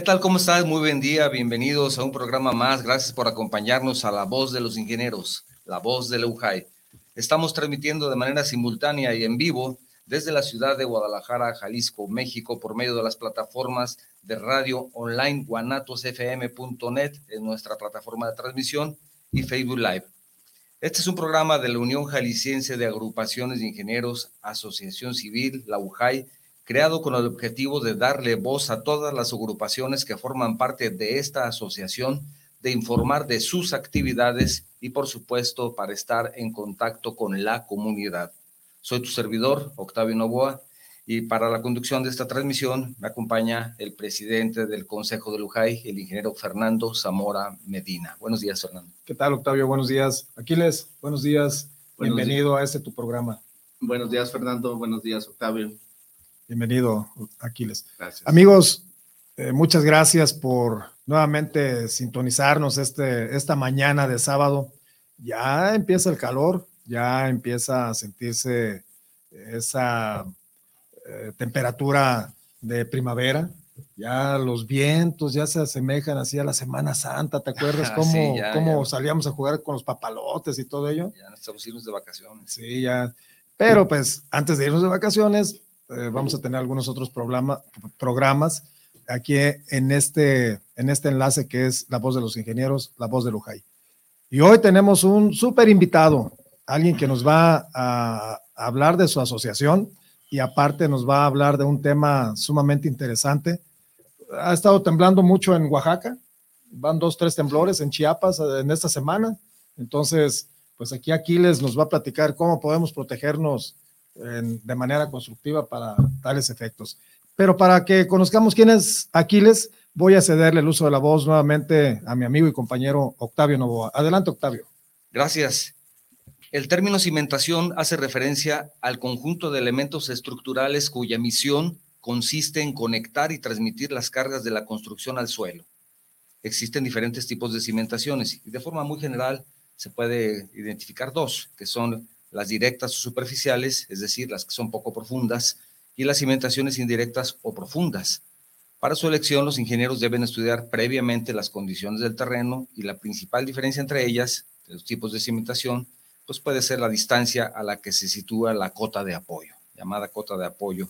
¿Qué tal? ¿Cómo estás? Muy buen día. Bienvenidos a un programa más. Gracias por acompañarnos a La Voz de los Ingenieros, La Voz de la UJAI. Estamos transmitiendo de manera simultánea y en vivo desde la ciudad de Guadalajara, Jalisco, México, por medio de las plataformas de radio online guanatosfm.net en nuestra plataforma de transmisión y Facebook Live. Este es un programa de la Unión Jalisciense de Agrupaciones de Ingenieros, Asociación Civil, la UJAI, creado con el objetivo de darle voz a todas las agrupaciones que forman parte de esta asociación, de informar de sus actividades y, por supuesto, para estar en contacto con la comunidad. Soy tu servidor, Octavio Novoa, y para la conducción de esta transmisión me acompaña el presidente del Consejo de Lujay, el ingeniero Fernando Zamora Medina. Buenos días, Fernando. ¿Qué tal, Octavio? Buenos días. Aquiles, buenos días. Bienvenido a este tu programa. Buenos días, Fernando. Buenos días, Octavio. Bienvenido, Aquiles. Gracias. Amigos, eh, muchas gracias por nuevamente sintonizarnos este, esta mañana de sábado. Ya empieza el calor, ya empieza a sentirse esa eh, temperatura de primavera. Ya los vientos ya se asemejan así a la Semana Santa. ¿Te acuerdas cómo, cómo salíamos a jugar con los papalotes y todo ello? Ya estamos irnos de vacaciones. Sí, ya. Pero pues antes de irnos de vacaciones, eh, vamos a tener algunos otros programas aquí en este, en este enlace que es La Voz de los Ingenieros, La Voz de Lujay. Y hoy tenemos un súper invitado, alguien que nos va a, hablar de su asociación y aparte nos va a hablar de un tema sumamente interesante. Ha estado temblando mucho en Oaxaca, van dos, tres temblores en Chiapas eh, en esta semana. Entonces, pues aquí Aquiles nos va a platicar cómo podemos protegernos de manera constructiva para tales efectos. Pero para que conozcamos quién es Aquiles, voy a cederle el uso de la voz nuevamente a mi amigo y compañero Octavio Novoa. Adelante, Octavio. Gracias. El término cimentación hace referencia al conjunto de elementos estructurales cuya misión consiste en conectar y transmitir las cargas de la construcción al suelo. Existen diferentes tipos de cimentaciones y de forma muy general se puede identificar dos, que son las directas o superficiales, es decir, las que son poco profundas, y las cimentaciones indirectas o profundas. Para su elección, los ingenieros deben estudiar previamente las condiciones del terreno y la principal diferencia entre ellas, de los tipos de cimentación, pues puede ser la distancia a la que se sitúa la cota de apoyo, llamada cota de apoyo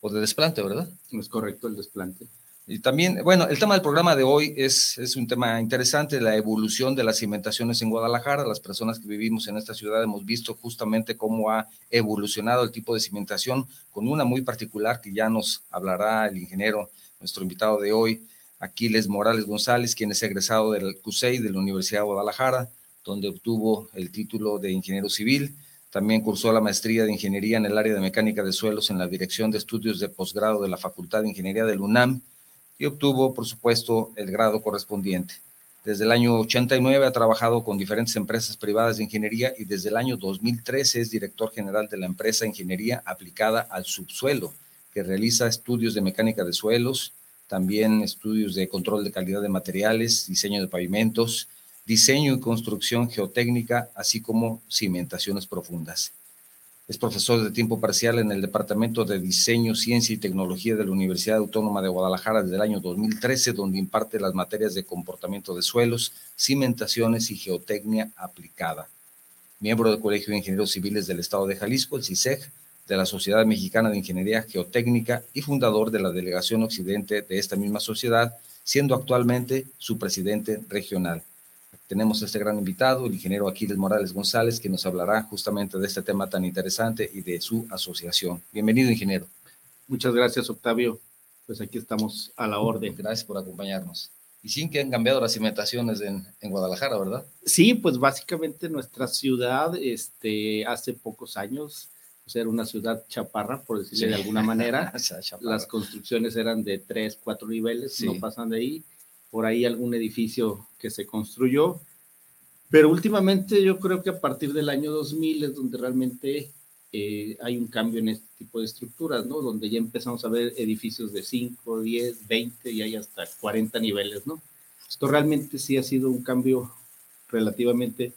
o de desplante, ¿verdad? Es correcto el desplante. Y también, bueno, el tema del programa de hoy es, es un tema interesante, la evolución de las cimentaciones en Guadalajara. Las personas que vivimos en esta ciudad hemos visto justamente cómo ha evolucionado el tipo de cimentación, con una muy particular que ya nos hablará el ingeniero, nuestro invitado de hoy, Aquiles Morales González, quien es egresado del CUSEI de la Universidad de Guadalajara, donde obtuvo el título de ingeniero civil. También cursó la maestría de ingeniería en el área de mecánica de suelos en la Dirección de Estudios de Posgrado de la Facultad de Ingeniería del UNAM y obtuvo, por supuesto, el grado correspondiente. Desde el año 89 ha trabajado con diferentes empresas privadas de ingeniería y desde el año 2013 es director general de la empresa Ingeniería Aplicada al Subsuelo, que realiza estudios de mecánica de suelos, también estudios de control de calidad de materiales, diseño de pavimentos, diseño y construcción geotécnica, así como cimentaciones profundas. Es profesor de tiempo parcial en el Departamento de Diseño, Ciencia y Tecnología de la Universidad Autónoma de Guadalajara desde el año 2013, donde imparte las materias de comportamiento de suelos, cimentaciones y geotecnia aplicada. Miembro del Colegio de Ingenieros Civiles del Estado de Jalisco, el CISEG, de la Sociedad Mexicana de Ingeniería Geotécnica y fundador de la Delegación Occidente de esta misma sociedad, siendo actualmente su presidente regional tenemos este gran invitado, el ingeniero Aquiles Morales González, que nos hablará justamente de este tema tan interesante y de su asociación. Bienvenido, ingeniero. Muchas gracias, Octavio. Pues aquí estamos a la orden. Gracias por acompañarnos. Y sin que han cambiado las cimentaciones en, en, Guadalajara, ¿verdad? Sí, pues básicamente nuestra ciudad, este, hace pocos años, pues era una ciudad chaparra, por decirlo de alguna manera. las construcciones eran de tres, cuatro niveles, no pasan de ahí por ahí algún edificio que se construyó, pero últimamente yo creo que a partir del año 2000 es donde realmente eh, hay un cambio en este tipo de estructuras, ¿no? Donde ya empezamos a ver edificios de 5, 10, 20 y hay hasta 40 niveles, ¿no? Esto realmente sí ha sido un cambio relativamente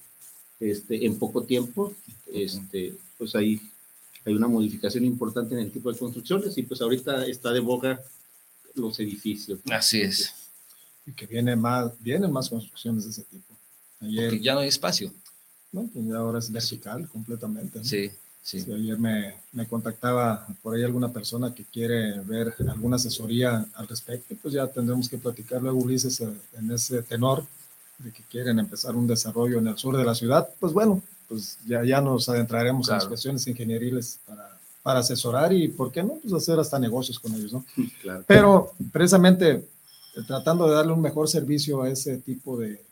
este, en poco tiempo. Este, pues ahí hay una modificación importante en el tipo de construcciones y pues ahorita está de boga los edificios. Así es. Y que viene más, vienen más construcciones de ese tipo. Ayer, ya no hay espacio. No, pues ahora es vertical completamente. Sí, sí. ayer me, me, contactaba por ahí alguna persona que quiere ver alguna asesoría al respecto, pues ya tendremos que platicar luego, Ulises, eh, en ese tenor de que quieren empezar un desarrollo en el sur de la ciudad. Pues bueno, pues ya, ya nos adentraremos en las cuestiones ingenieriles para, para asesorar y, ¿por qué no? Pues hacer hasta negocios con ellos, ¿no? Claro. Pero precisamente tratando de darle un mejor servicio a ese tipo de,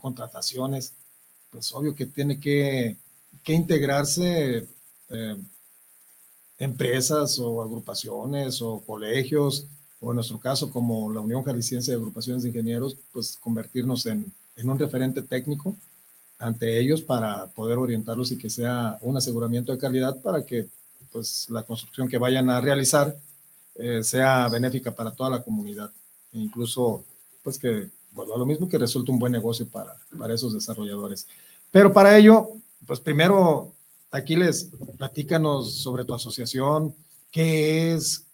contrataciones, pues obvio que tiene que, integrarse eh, empresas o agrupaciones o colegios, o en nuestro caso como la Unión Jalisciense de Agrupaciones de Ingenieros, pues convertirnos en, un referente técnico ante ellos para poder orientarlos y que sea un aseguramiento de calidad para que pues la construcción que vayan a realizar eh, sea benéfica para toda la comunidad incluso pues que bueno, lo mismo que resulte un buen negocio para, para esos desarrolladores. Pero para ello, pues primero, Aquiles, platícanos sobre tu asociación, qué es,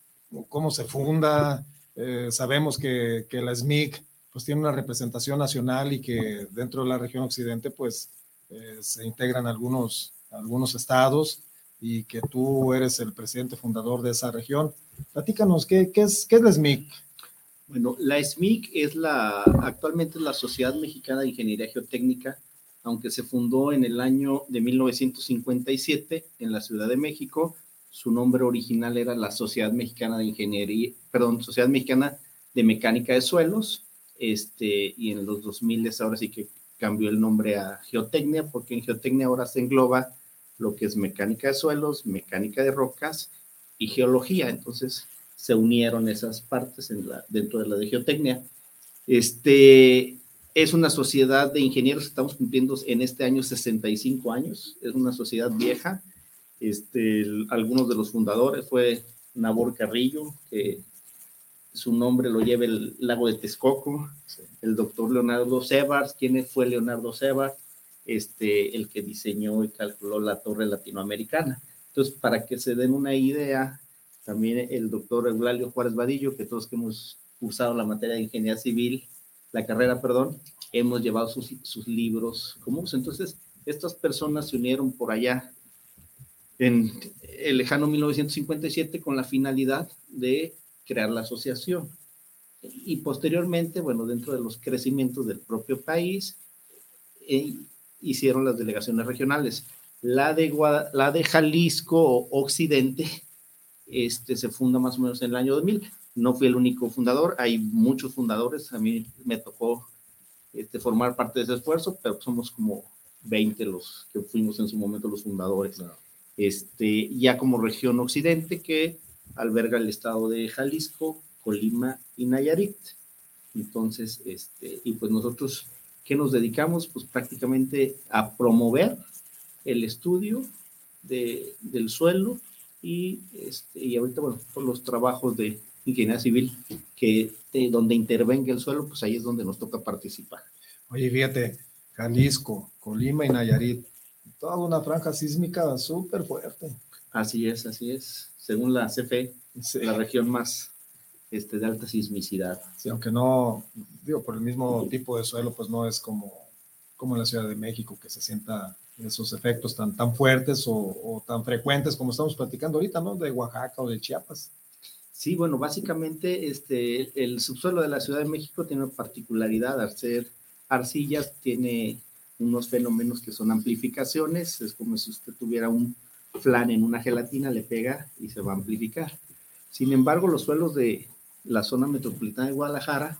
cómo se funda. Eh, sabemos que, que, la SMIC pues tiene una representación nacional y que dentro de la región occidente pues eh, se integran algunos, algunos estados y que tú eres el presidente fundador de esa región. Platícanos, ¿qué, qué es, qué es la SMIC? Bueno, la SMIC es la, actualmente la Sociedad Mexicana de Ingeniería Geotécnica, aunque se fundó en el año de 1957 en la Ciudad de México. Su nombre original era la Sociedad Mexicana de Ingeniería, perdón, Sociedad Mexicana de Mecánica de Suelos, este, y en los 2000 ahora sí que cambió el nombre a Geotecnia, porque en Geotecnia ahora se engloba lo que es mecánica de suelos, mecánica de rocas y geología. Entonces se unieron esas partes dentro de la de geotecnia. Este, es una sociedad de ingenieros, estamos cumpliendo en este año 65 años, es una sociedad vieja. Este, algunos de los fundadores fue Nabor Carrillo, que su nombre lo lleva el lago de Texcoco, el doctor Leonardo Sebars, ¿quién fue Leonardo Sebars? este, el que diseñó y calculó la torre latinoamericana. Entonces, para que se den una idea, también el doctor Eulalio Juárez Vadillo, que todos que hemos usado la materia de ingeniería civil, la carrera, perdón, hemos llevado sus, sus libros comunes. Entonces, estas personas se unieron por allá en el lejano 1957 con la finalidad de crear la asociación. Y posteriormente, bueno, dentro de los crecimientos del propio país, eh, hicieron las delegaciones regionales. La de, la de Jalisco Occidente este, se funda más o menos en el año 2000. No fui el único fundador, hay muchos fundadores. A mí me tocó este, formar parte de ese esfuerzo, pero somos como 20 los que fuimos en su momento los fundadores. Este, ya como región occidente que alberga el estado de Jalisco, Colima y Nayarit. Entonces, este, y pues nosotros ¿Qué nos dedicamos? Pues prácticamente a promover el estudio de, del suelo y, este, y ahorita, bueno, por los trabajos de ingeniería civil, que donde intervenga el suelo, pues ahí es donde nos toca participar. Oye, fíjate, Jalisco, Colima y Nayarit, toda una franja sísmica súper fuerte. Así es, así es. Según la CFE, la región más este, de alta sismicidad. Sí, aunque no, digo, por el mismo tipo de suelo, pues no es como, como en la Ciudad de México, que se sienta esos efectos tan, tan fuertes o, tan frecuentes como estamos platicando ahorita, ¿no? De Oaxaca o de Chiapas. Sí, bueno, básicamente este, el subsuelo de la Ciudad de México tiene una particularidad, al ser arcillas, tiene unos fenómenos que son amplificaciones, es como si usted tuviera un flan en una gelatina, le pega y se va a amplificar. Sin embargo, los suelos de, la zona metropolitana de Guadalajara,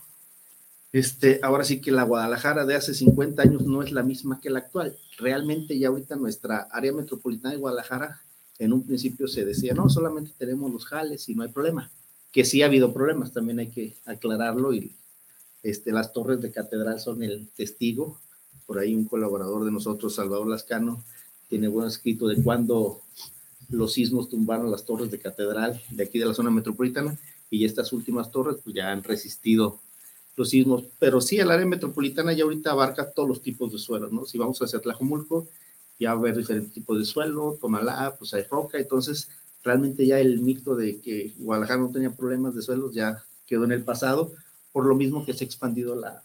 este, ahora sí que la Guadalajara de hace 50 años no es la misma que la actual. Realmente ya ahorita nuestra área metropolitana de Guadalajara, en un principio se decía, no, solamente tenemos los jales y no hay problema, que sí ha habido problemas, también hay que aclararlo y este, las torres de catedral son el testigo. Por ahí un colaborador de nosotros, Salvador Lascano, tiene buen escrito de cuando los sismos tumbaron las torres de catedral de aquí de la zona metropolitana y estas últimas torres pues ya han resistido los sismos, pero sí el área metropolitana ya ahorita abarca todos los tipos de suelos, ¿no? Si vamos hacia Tlajomulco, ya va a haber diferentes tipos de suelo, Tonalá, pues hay roca, entonces realmente ya el mito de que Guadalajara no tenía problemas de suelos ya quedó en el pasado, por lo mismo que se ha expandido la,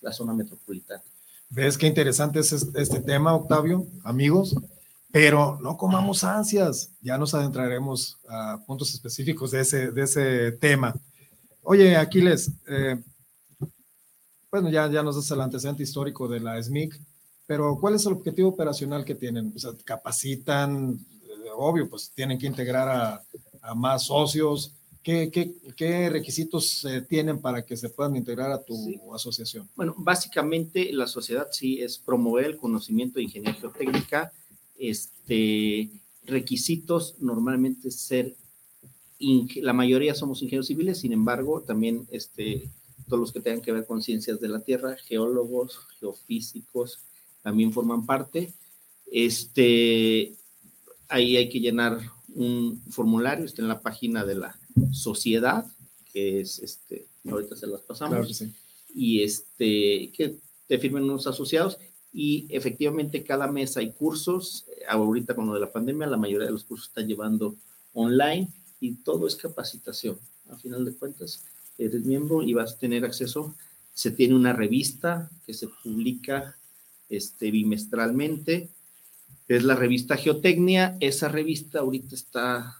la zona metropolitana. ¿Ves qué interesante es este tema, Octavio? Amigos, pero no comamos ansias, ya nos adentraremos a puntos específicos de ese, de ese tema. Oye, Aquiles, eh, bueno, ya, ya nos das el antecedente histórico de la SMIC, pero ¿cuál es el objetivo operacional que tienen? O sea, capacitan, eh, obvio, pues tienen que integrar a, a más socios. ¿Qué, qué, qué requisitos eh, tienen para que se puedan integrar a tu asociación? Bueno, básicamente la sociedad sí es promover el conocimiento de ingeniería geotécnica, este, requisitos normalmente ser, la mayoría somos ingenieros civiles, sin embargo, también este, todos los que tengan que ver con ciencias de la Tierra, geólogos, geofísicos, también forman parte. Este, ahí hay que llenar un formulario, está en la página de la sociedad, que es, este, ahorita se las pasamos, y este, que te firmen unos asociados y efectivamente cada mes hay cursos. Ahorita con lo de la pandemia, la mayoría de los cursos están llevando online y todo es capacitación. A final de cuentas, eres miembro y vas a tener acceso. Se tiene una revista que se publica este, bimestralmente. Es la revista Geotecnia. Esa revista ahorita está,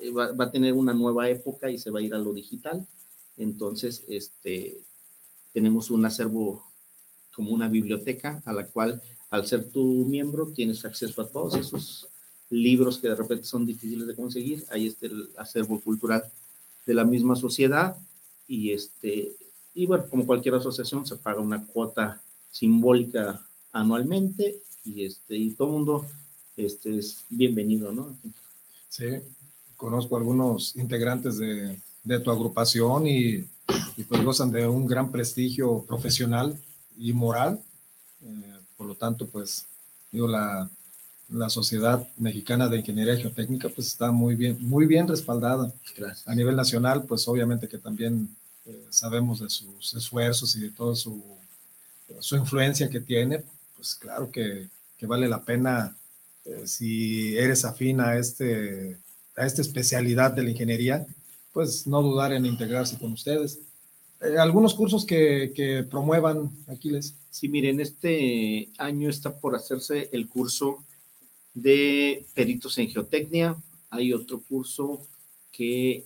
eh, va, va, a tener una nueva época y se va a ir a lo digital. Entonces, este, tenemos un acervo como una biblioteca a la cual al ser tu miembro tienes acceso a todos esos libros que de repente son difíciles de conseguir. Ahí está el acervo cultural de la misma sociedad y este y bueno, como cualquier asociación se paga una cuota simbólica anualmente y este y todo mundo este es bienvenido, ¿no? Sí, conozco algunos integrantes de, de tu agrupación y, y pues gozan de un gran prestigio profesional y moral. Eh, por lo tanto, pues, digo, la, la, Sociedad Mexicana de Ingeniería Geotécnica, pues está muy bien, muy bien respaldada. A nivel nacional, pues obviamente que también eh, sabemos de sus esfuerzos y de toda su, su influencia que tiene, pues claro que, que vale la pena eh, si eres afín a, este, a esta especialidad de la ingeniería, pues no dudar en integrarse con ustedes. Eh, algunos cursos que, que, promuevan, Aquiles. Sí, miren, este año está por hacerse el curso de peritos en geotecnia. Hay otro curso que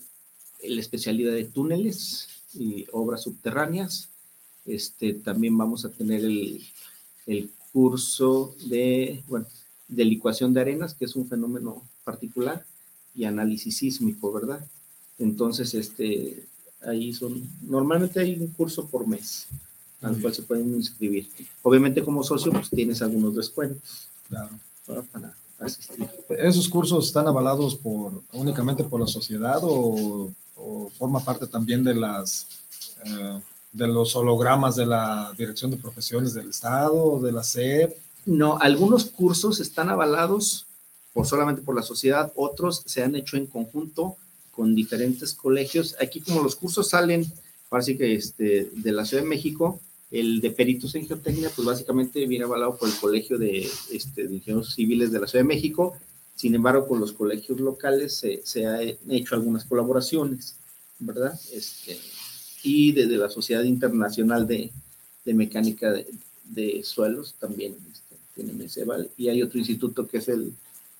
la especialidad de túneles y obras subterráneas. Este, también vamos a tener el, el curso de, bueno, de licuación de arenas, que es un fenómeno particular, y análisis sísmico, ¿verdad? Entonces, este, ahí son, normalmente hay un curso por mes al cual se pueden inscribir. Obviamente como socio pues tienes algunos descuentos. Claro. Para, asistir. ¿Esos cursos están avalados por únicamente por la sociedad o, forma parte también de las eh, de los hologramas de la Dirección de Profesiones del Estado, de la SEP? No, algunos cursos están avalados por solamente por la sociedad, otros se han hecho en conjunto con diferentes colegios. Aquí como los cursos salen, parece que este, de la Ciudad de México, el de peritos en geotecnia, pues básicamente viene avalado por el Colegio de, este, de Ingenieros Civiles de la Ciudad de México. Sin embargo, con los colegios locales se, se han hecho algunas colaboraciones, ¿verdad? Este, y desde la Sociedad Internacional de, de Mecánica de, Suelos también este, tienen ese Y hay otro instituto que es el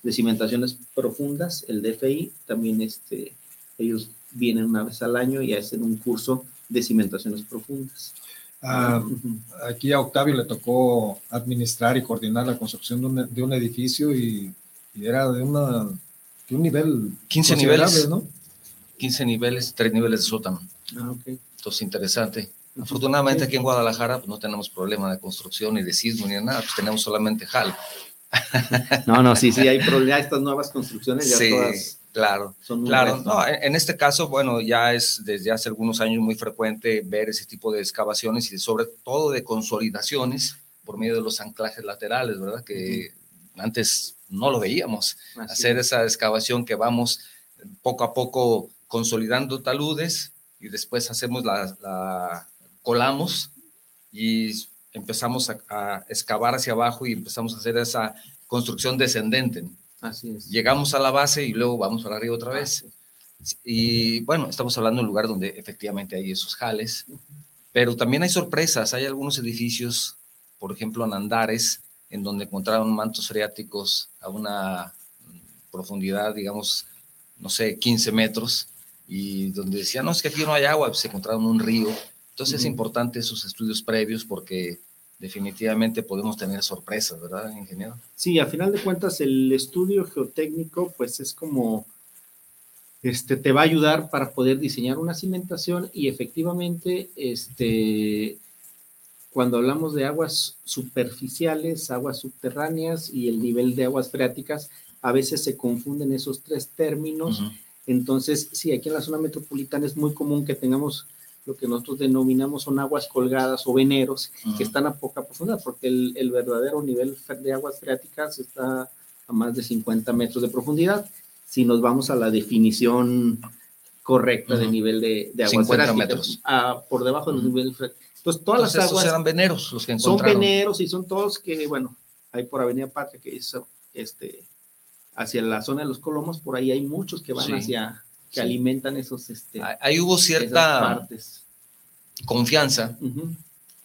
de Cimentaciones Profundas, el DFI, también este, ellos vienen una vez al año y hacen un curso de cimentaciones profundas. Ah, aquí a Octavio le tocó administrar y coordinar la construcción de un, de un edificio y, y, era de, una, de un nivel 15 niveles, ¿no? 15 niveles, 3 niveles de sótano. Ah, ok. Entonces, interesante. Afortunadamente aquí en Guadalajara pues, no tenemos problema de construcción ni de sismo ni de nada, pues tenemos solamente HAL. No, no, sí, sí, hay problemas, estas nuevas construcciones ya todas Claro, claro. No, en este caso, bueno, ya es desde hace algunos años muy frecuente ver ese tipo de excavaciones y sobre todo de consolidaciones por medio de los anclajes laterales, ¿verdad? Que antes no lo veíamos. Hacer esa excavación que vamos poco a poco consolidando taludes y después hacemos la, la colamos y empezamos a, a, excavar hacia abajo y empezamos a hacer esa construcción descendente. Así es. Llegamos a la base y luego vamos para arriba otra vez. Y bueno, estamos hablando de un lugar donde efectivamente hay esos jales, pero también hay sorpresas. Hay algunos edificios, por ejemplo, en Andares, en donde encontraron mantos freáticos a una profundidad, digamos, no sé, 15 metros, y donde decían, no, es que aquí no hay agua, pues se encontraron un río. Entonces es importante esos estudios previos porque definitivamente podemos tener sorpresas, ¿verdad, ingeniero? Sí, a final de cuentas el estudio geotécnico pues es como, este, te va a ayudar para poder diseñar una cimentación y efectivamente, este, cuando hablamos de aguas superficiales, aguas subterráneas y el nivel de aguas freáticas, a veces se confunden esos tres términos. Entonces, sí, aquí en la zona metropolitana es muy común que tengamos lo que nosotros denominamos son aguas colgadas o veneros que están a poca profundidad, porque el, verdadero nivel de aguas freáticas está a más de 50 metros de profundidad. Si nos vamos a la definición correcta de nivel de, de aguas 50 metros. por debajo del nivel freático. Entonces, todas las aguas. eran veneros los que encontraron. Son veneros y son todos que, bueno, hay por Avenida Patria que hizo este, hacia la zona de los Colomos, por ahí hay muchos que van hacia, que alimentan esos... Este, ahí hubo cierta confianza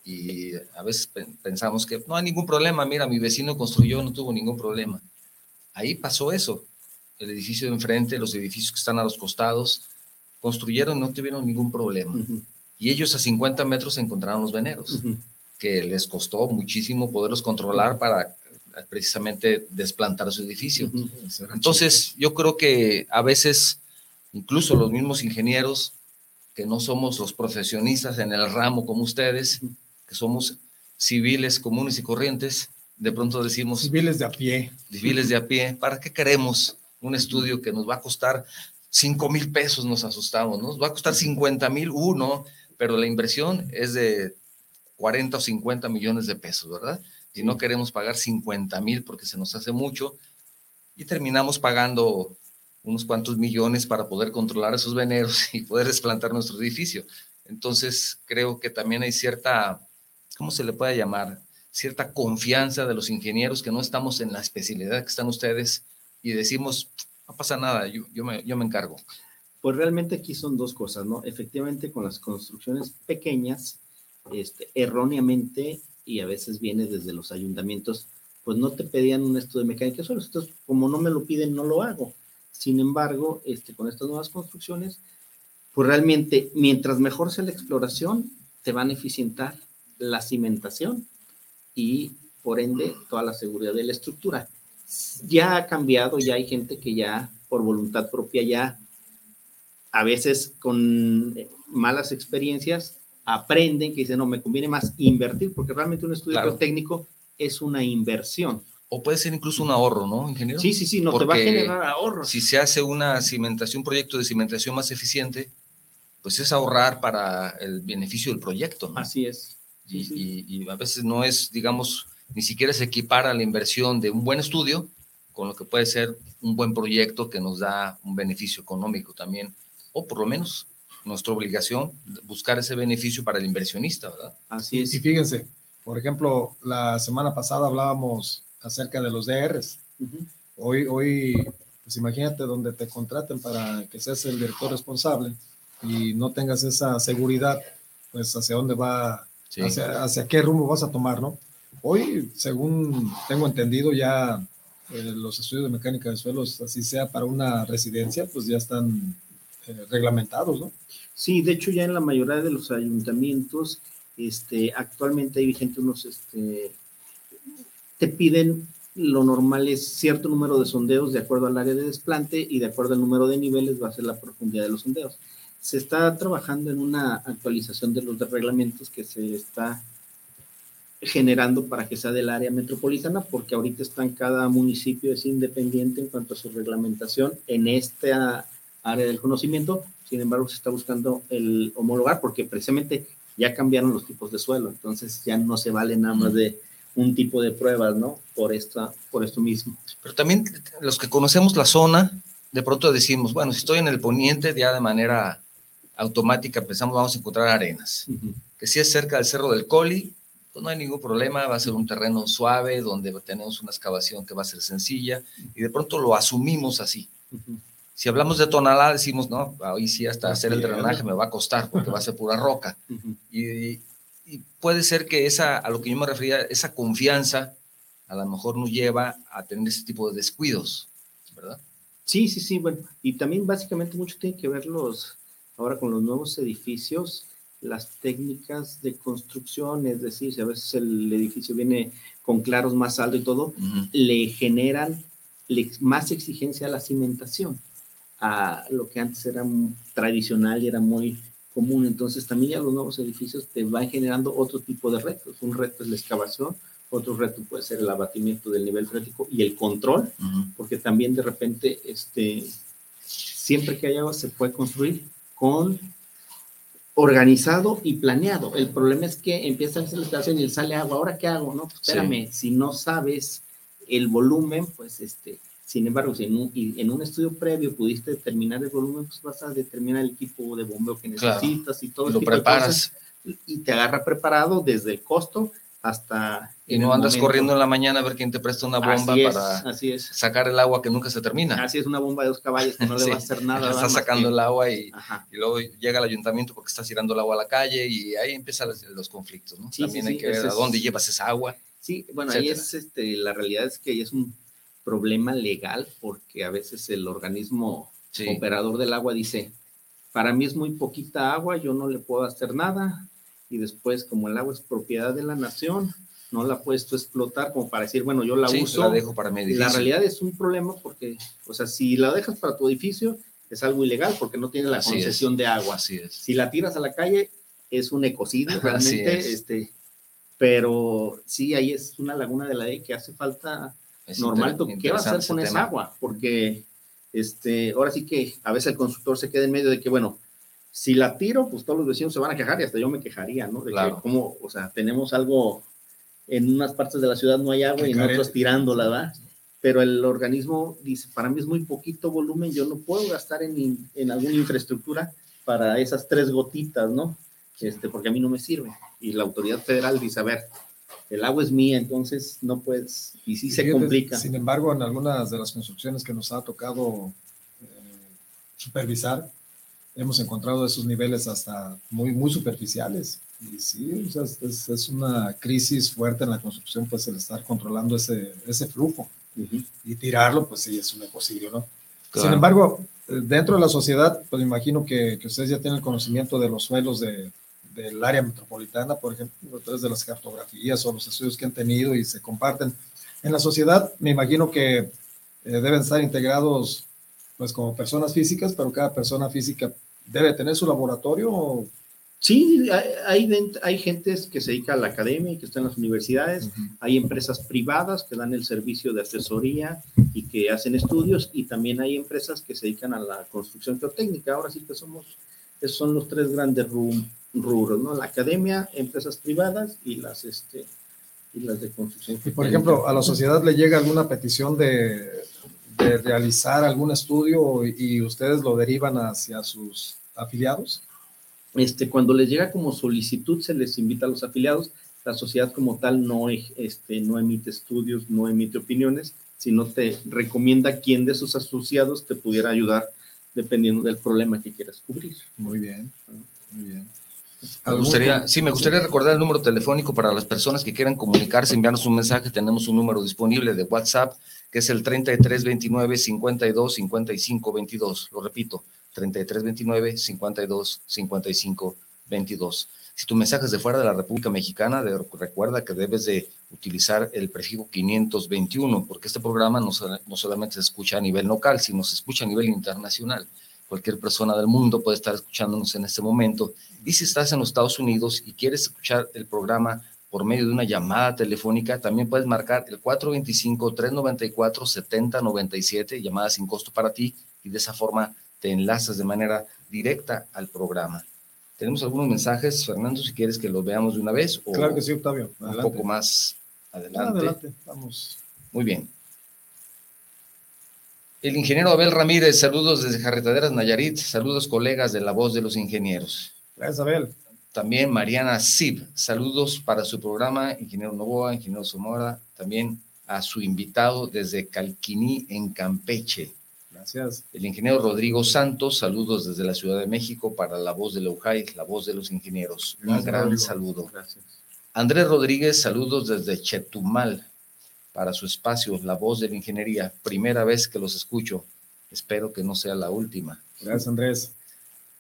y a veces pensamos que no hay ningún problema, mira, mi vecino construyó, no tuvo ningún problema. Ahí pasó eso. El edificio de enfrente, los edificios que están a los costados, construyeron, no tuvieron ningún problema. Y ellos a 50 metros encontraron los veneros, que les costó muchísimo poderlos controlar para precisamente desplantar su edificio. Entonces, yo creo que a veces, incluso los mismos ingenieros, que no somos los profesionistas en el ramo como ustedes, que somos civiles comunes y corrientes, de pronto decimos... Civiles de a pie. Civiles de a pie. ¿Para qué queremos un estudio que nos va a costar 5 mil pesos? Nos asustamos, Nos va a costar 50 mil uno, pero la inversión es de 40 o 50 millones de pesos, ¿verdad? y no queremos pagar 50 mil porque se nos hace mucho y terminamos pagando unos cuantos millones para poder controlar esos veneros y poder desplantar nuestro edificio. Entonces, creo que también hay cierta, ¿cómo se le puede llamar? Cierta confianza de los ingenieros que no estamos en la especialidad que están ustedes y decimos, no pasa nada, yo, yo, me, yo me encargo. Pues realmente aquí son dos cosas, ¿no? Efectivamente, con las construcciones pequeñas, este, erróneamente y a veces viene desde los ayuntamientos, pues no te pedían un estudio de mecánica solo. Entonces, como no me lo piden, no lo hago. Sin embargo, este, con estas nuevas construcciones, pues realmente, mientras mejor sea la exploración, te van a eficientar la cimentación y, por ende, toda la seguridad de la estructura. Ya ha cambiado, ya hay gente que ya, por voluntad propia, ya a veces con malas experiencias, aprenden, que dicen, no, me conviene más invertir, porque realmente un estudio técnico es una inversión. O puede ser incluso un ahorro, ¿no, ingeniero? Sí, sí, sí, no, te va a generar ahorro. Si se hace una cimentación, un proyecto de cimentación más eficiente, pues es ahorrar para el beneficio del proyecto. Así es. y, a veces no es, digamos, ni siquiera se equipara la inversión de un buen estudio con lo que puede ser un buen proyecto que nos da un beneficio económico también, o por lo menos nuestra obligación buscar ese beneficio para el inversionista, ¿verdad? Así es. Y fíjense, por ejemplo, la semana pasada hablábamos acerca de los DRs. Hoy, hoy, pues imagínate donde te contraten para que seas el director responsable y no tengas esa seguridad, pues hacia dónde va, hacia, hacia, qué rumbo vas a tomar, ¿no? Hoy, según tengo entendido, ya eh, los estudios de mecánica de suelos, así sea para una residencia, pues ya están eh, reglamentados, ¿no? Sí, de hecho ya en la mayoría de los ayuntamientos, este, actualmente hay vigente unos, este, te piden lo normal es cierto número de sondeos de acuerdo al área de desplante y de acuerdo al número de niveles va a ser la profundidad de los sondeos. Se está trabajando en una actualización de los reglamentos que se está generando para que sea del área metropolitana, porque ahorita están cada municipio es independiente en cuanto a su reglamentación en esta área del conocimiento, sin embargo se está buscando el homologar porque precisamente ya cambiaron los tipos de suelo, entonces ya no se vale nada más de un tipo de pruebas, ¿no? Por, esta, por esto mismo. Pero también los que conocemos la zona, de pronto decimos, bueno, si estoy en el poniente, ya de manera automática pensamos, vamos a encontrar arenas. Que si es cerca del Cerro del Coli, pues no hay ningún problema, va a ser un terreno suave, donde tenemos una excavación que va a ser sencilla, y de pronto lo asumimos así. Si hablamos de tonalá, decimos, no, ahí sí hasta hacer el drenaje me va a costar porque va a ser pura roca. y, puede ser que esa, a lo que yo me refería, esa confianza a lo mejor nos lleva a tener ese tipo de descuidos, ¿verdad? Sí, sí, sí, bueno, y también básicamente mucho tiene que ver los, ahora con los nuevos edificios, las técnicas de construcción, es decir, si a veces el edificio viene con claros más alto y todo, le generan más exigencia a la cimentación, a lo que antes era tradicional y era muy común. Entonces también ya los nuevos edificios te van generando otro tipo de retos. Un reto es la excavación, otro reto puede ser el abatimiento del nivel freático y el control, porque también de repente, este, siempre que hay agua se puede construir con organizado y planeado. El problema es que empieza a hacer la instalación y sale agua. ¿Ahora qué hago? No, pues espérame, si no sabes el volumen, pues este, sin embargo, si en un, en un, estudio previo pudiste determinar el volumen, pues vas a determinar el equipo de bombeo que necesitas y todo. lo preparas. y te agarra preparado desde el costo hasta... Y no andas corriendo en la mañana a ver quién te presta una bomba para sacar el agua que nunca se termina. Así es, una bomba de dos caballos que no le va a hacer nada. Estás sacando el agua y, y, luego llega el ayuntamiento porque estás tirando el agua a la calle y ahí empiezan los, conflictos, ¿no? También hay que ver a dónde llevas esa agua. Sí, bueno, ahí es, este, la realidad es que ahí es un problema legal porque a veces el organismo operador del agua dice, para mí es muy poquita agua, yo no le puedo hacer nada, y después como el agua es propiedad de la nación, no la puedes tú explotar como para decir, bueno, yo la uso. La dejo para mi edificio. La realidad es un problema porque, o sea, si la dejas para tu edificio, es algo ilegal porque no tiene la concesión de agua. Así es. Si la tiras a la calle, es un ecocidio realmente, este, pero sí, ahí es una laguna de la ley que hace falta normal. ¿Qué vas a hacer con esa agua? Porque este, ahora sí que a veces el constructor se queda en medio de que, bueno, si la tiro, pues todos los vecinos se van a quejar y hasta yo me quejaría, ¿no? De que como, o sea, tenemos algo, en unas partes de la ciudad no hay agua y en otras tirándola, ¿verdad? Pero el organismo dice, para mí es muy poquito volumen, yo no puedo gastar en, en alguna infraestructura para esas tres gotitas, ¿no? Este, porque a mí no me sirve. Y la autoridad federal dice, a ver, el agua es mía, entonces no puedes, y sí se complica. Sin embargo, en algunas de las construcciones que nos ha tocado eh, supervisar, hemos encontrado esos niveles hasta muy, muy superficiales. Y sí, es, una crisis fuerte en la construcción, pues el estar controlando ese, ese flujo y tirarlo, pues sí, es un ecocidio, ¿no? Sin embargo, dentro de la sociedad, pues imagino que, que, ustedes ya tienen el conocimiento de los suelos de, del área metropolitana, por ejemplo, a través de las cartografías o los estudios que han tenido y se comparten. En la sociedad, me imagino que eh, deben estar integrados pues como personas físicas, pero cada persona física debe tener su laboratorio. Sí, hay, hay, gente que se dedica a la academia y que está en las universidades, hay empresas privadas que dan el servicio de asesoría y que hacen estudios, y también hay empresas que se dedican a la construcción geotécnica. Ahora sí que somos, esos son los tres grandes rubros, ¿no? La academia, empresas privadas y las, este, y las de construcción. Y por ejemplo, a la sociedad le llega alguna petición de, de realizar algún estudio y ustedes lo derivan hacia sus afiliados? Este, cuando les llega como solicitud, se les invita a los afiliados. La sociedad como tal no, este, no emite estudios, no emite opiniones, sino te recomienda quién de sus asociados te pudiera ayudar dependiendo del problema que quieras cubrir. Muy bien, muy bien. Me gustaría, sí, me gustaría recordar el número telefónico para las personas que quieran comunicarse, enviarnos un mensaje. Tenemos un número disponible de WhatsApp que es el 3329 52 55 22. Lo repito, 3329 52 55 22. Si tu mensaje es de fuera de la República Mexicana, recuerda que debes de utilizar el prefijo 521, porque este programa no, no solamente se escucha a nivel local, sino se escucha a nivel internacional. Cualquier persona del mundo puede estar escuchándonos en este momento. Y si estás en los Estados Unidos y quieres escuchar el programa por medio de una llamada telefónica, también puedes marcar el 425-394-7097, llamada sin costo para ti, y de esa forma te enlazas de manera directa al programa. Tenemos algunos mensajes, Fernando, si quieres que los veamos de una vez. O claro que sí, Octavio. Un poco más adelante. Adelante, vamos. Muy bien. El ingeniero Abel Ramírez, saludos desde Jarretaderas Nayarit, saludos colegas de La Voz de los Ingenieros. Gracias, Abel. También Mariana Sib, saludos para su programa, ingeniero Novoa, ingeniero Somora, también a su invitado desde Calquiní, en Campeche. Gracias. El ingeniero Rodrigo Santos, saludos desde la Ciudad de México para la voz de Leujay, la voz de los ingenieros. Un gran saludo. Gracias. Andrés Rodríguez, saludos desde Chetumal para su espacio, la voz de la ingeniería. Primera vez que los escucho. Espero que no sea la última. Gracias, Andrés.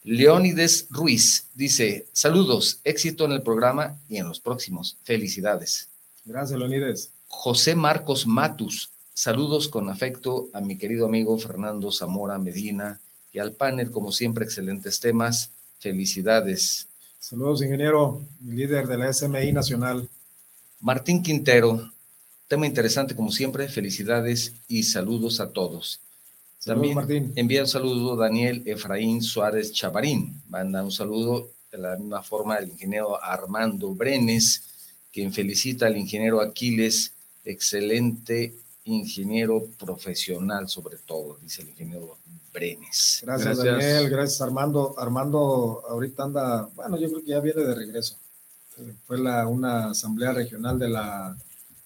Leónides Ruiz dice, saludos, éxito en el programa y en los próximos. Felicidades. Gracias, Leónides. José Marcos Matus, saludos con afecto a mi querido amigo Fernando Zamora Medina y al panel, como siempre, excelentes temas. Felicidades. Saludos, ingeniero, líder de la SMI Nacional. Martín Quintero, tema interesante como siempre, felicidades y saludos a todos. También Martín. envía un saludo Daniel Efraín Suárez Chavarín. Manda un saludo de la misma forma el ingeniero Armando Brenes, quien felicita al ingeniero Aquiles, excelente ingeniero profesional sobre todo, dice el ingeniero Brenes. Gracias, Daniel, gracias Armando. Armando ahorita anda, bueno, yo creo que ya viene de regreso. Fue la, una asamblea regional de la,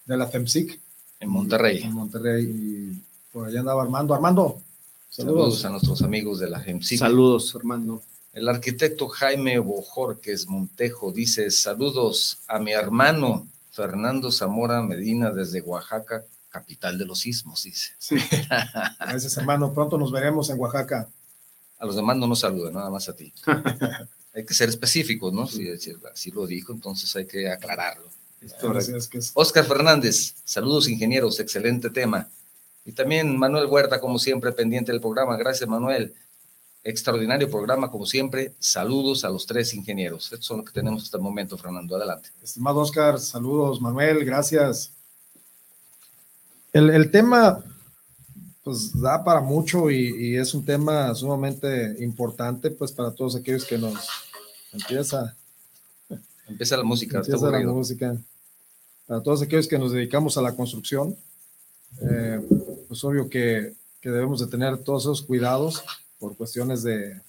de la FEMSIC. En Monterrey. En Monterrey y por allá andaba Armando. Armando, saludos. a nuestros amigos de la GEMSIC. Saludos, Armando. El arquitecto Jaime Bojorques Montejo dice: Saludos a mi hermano Fernando Zamora Medina desde Oaxaca, capital de los sismos, dice. Sí. Gracias, hermano. Pronto nos veremos en Oaxaca. A los demás no nos saludan, nada más a ti. hay que ser específicos, ¿no? Si, si, lo dijo, entonces hay que aclararlo. Oscar Fernández, saludos ingenieros, excelente tema. Y también Manuel Huerta, como siempre, pendiente del programa. Gracias, Manuel. Extraordinario programa, como siempre. Saludos a los tres ingenieros. Estos son los que tenemos hasta el momento, Fernando. Adelante. Estimado Oscar, saludos, Manuel, gracias. El, tema, pues, da para mucho y, es un tema sumamente importante, pues, para todos aquellos que nos empieza. Empieza la música. Empieza la música. Para todos aquellos que nos dedicamos a la construcción, eh, pues obvio que, debemos de tener todos esos cuidados por cuestiones de,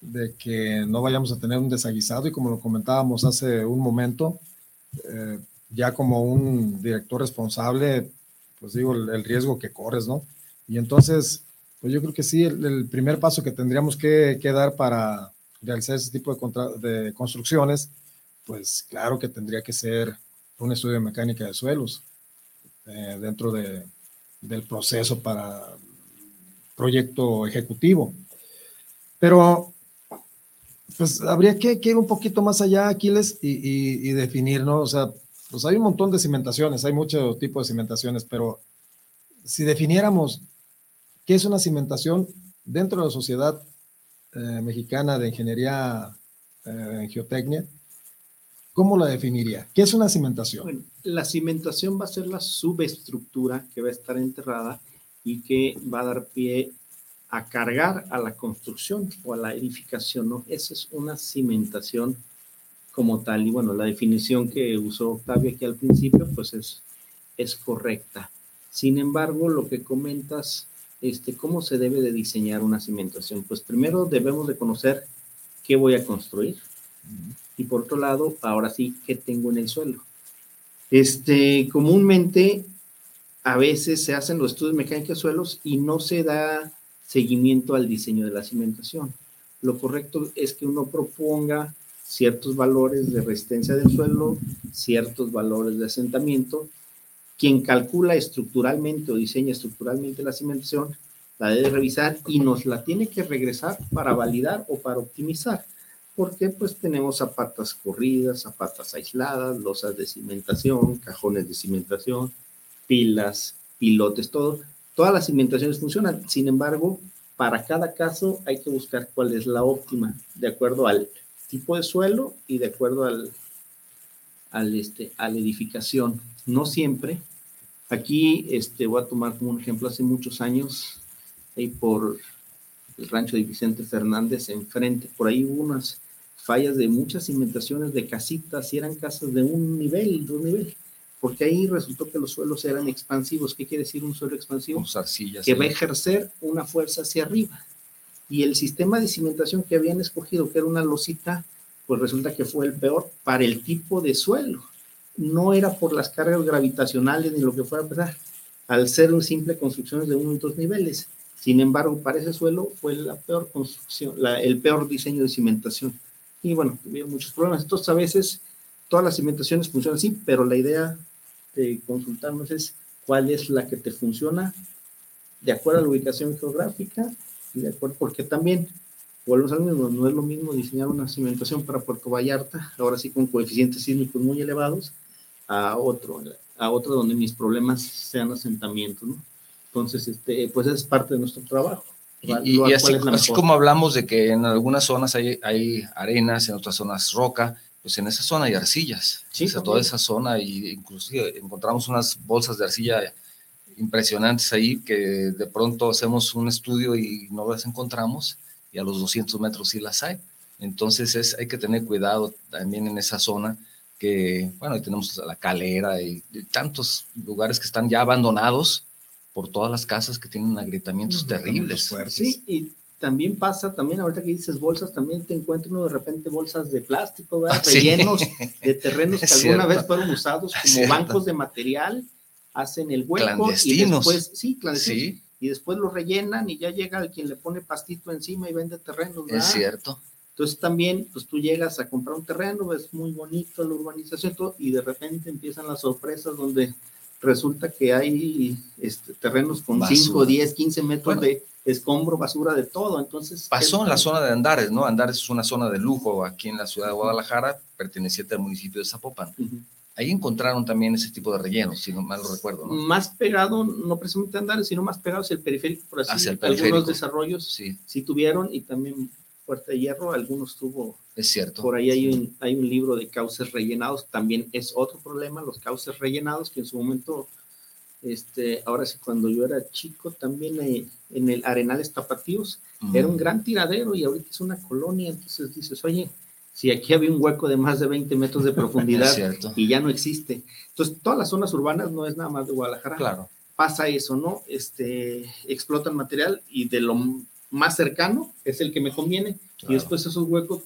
de que no vayamos a tener un desaguisado y como lo comentábamos hace un momento, eh, ya como un director responsable, pues digo, el, riesgo que corres, ¿no? Y entonces, pues yo creo que sí, el, primer paso que tendríamos que, dar para realizar ese tipo de, de construcciones, pues claro que tendría que ser un estudio de mecánica de suelos eh, dentro de, del proceso para proyecto ejecutivo. Pero pues habría que, ir un poquito más allá, Aquiles, y, y, definir, ¿no? O sea, pues hay un montón de cimentaciones, hay muchos tipos de cimentaciones, pero si definiéramos qué es una cimentación dentro de la sociedad eh, mexicana de ingeniería eh, en geotecnia, ¿cómo la definiría? ¿Qué es una cimentación? Bueno, la cimentación va a ser la subestructura que va a estar enterrada y que va a dar pie a cargar a la construcción o a la edificación, ¿no? Esa es una cimentación como tal. Y bueno, la definición que usó Octavio aquí al principio, pues es, es correcta. Sin embargo, lo que comentas, este, ¿cómo se debe de diseñar una cimentación? Pues primero debemos de conocer qué voy a construir. Y por otro lado, ahora sí, qué tengo en el suelo. Este, comúnmente, a veces se hacen los estudios mecánicos de suelos y no se da seguimiento al diseño de la cimentación. Lo correcto es que uno proponga ciertos valores de resistencia del suelo, ciertos valores de asentamiento. Quien calcula estructuralmente o diseña estructuralmente la cimentación la debe revisar y nos la tiene que regresar para validar o para optimizar porque pues tenemos zapatas corridas, zapatas aisladas, losas de cimentación, cajones de cimentación, pilas, pilotes, todo. Todas las cimentaciones funcionan. Sin embargo, para cada caso hay que buscar cuál es la óptima, de acuerdo al tipo de suelo y de acuerdo al, al este, a la edificación. No siempre. Aquí este, voy a tomar como un ejemplo, hace muchos años, ahí por el rancho de Vicente Fernández enfrente, por ahí hubo unas fallas de muchas cimentaciones de casitas y eran casas de un nivel, dos niveles, porque ahí resultó que los suelos eran expansivos. ¿Qué quiere decir un suelo expansivo? que va a ejercer una fuerza hacia arriba. Y el sistema de cimentación que habían escogido, que era una losita, pues resulta que fue el peor para el tipo de suelo. No era por las cargas gravitacionales ni lo que fuera a. Al ser un simple construcción de uno y dos niveles, Sin embargo, para ese suelo fue la peor construcción, el peor diseño de cimentación. Y bueno, tuvieron muchos problemas. Entonces, a veces todas las cimentaciones funcionan así, pero la idea de consultarnos es cuál es la que te funciona de acuerdo a la ubicación geográfica y de acuerdo, porque también, volvemos al mismo, no es lo mismo diseñar una cimentación para Puerto Vallarta, ahora sí con coeficientes sísmicos muy elevados, a otro, a otro donde mis problemas sean asentamientos, ¿no? Entonces, este, pues es parte de nuestro trabajo. Y, así, como hablamos de que en algunas zonas hay, hay arenas, en otras zonas roca, pues en esa zona hay arcillas. Sí, o sea, toda esa zona, y inclusive encontramos unas bolsas de arcilla impresionantes ahí que de pronto hacemos un estudio y no las encontramos y a los 200 metros sí las hay. Entonces es, hay que tener cuidado también en esa zona que, bueno, ahí tenemos la calera y, tantos lugares que están ya abandonados por todas las casas que tienen agrietamientos terribles. Sí, y también pasa, también ahorita que dices bolsas, también te encuentras uno de repente bolsas de plástico, ¿verdad? Ah, rellenos de terrenos que alguna vez fueron usados como bancos de material hacen el hueco y después, sí, clandestinos, y después lo rellenan y ya llega el quien le pone pastito encima y vende terrenos. Es cierto. Entonces también, pues tú llegas a comprar un terreno, es muy bonito la urbanización todo, y de repente empiezan las sorpresas donde resulta que hay este, terrenos con 5, 10, 15 metros de escombro, basura, de todo. Entonces. Pasó en la zona de Andares, ¿no? Andares es una zona de lujo aquí en la ciudad de Guadalajara, perteneciente al municipio de Zapopan. Ahí encontraron también ese tipo de rellenos, si no mal lo recuerdo. ¿no? Más pegado, no precisamente Andares, sino más pegado hacia el periférico, por así decirlo. Algunos desarrollos sí. sí tuvieron y también Puerta de Hierro, algunos tuvo. Es cierto. Por ahí hay un, hay un libro de cauces rellenados, también es otro problema, los cauces rellenados, que en su momento, este, ahora sí, cuando yo era chico, también eh, en el Arenales Tapatíos, era un gran tiradero y ahorita es una colonia, entonces dices, oye, si aquí había un hueco de más de 20 metros de profundidad y ya no existe. Entonces, todas las zonas urbanas no es nada más de Guadalajara. Claro. Pasa eso, ¿no? Este, explotan material y de lo más cercano es el que me conviene y después esos huecos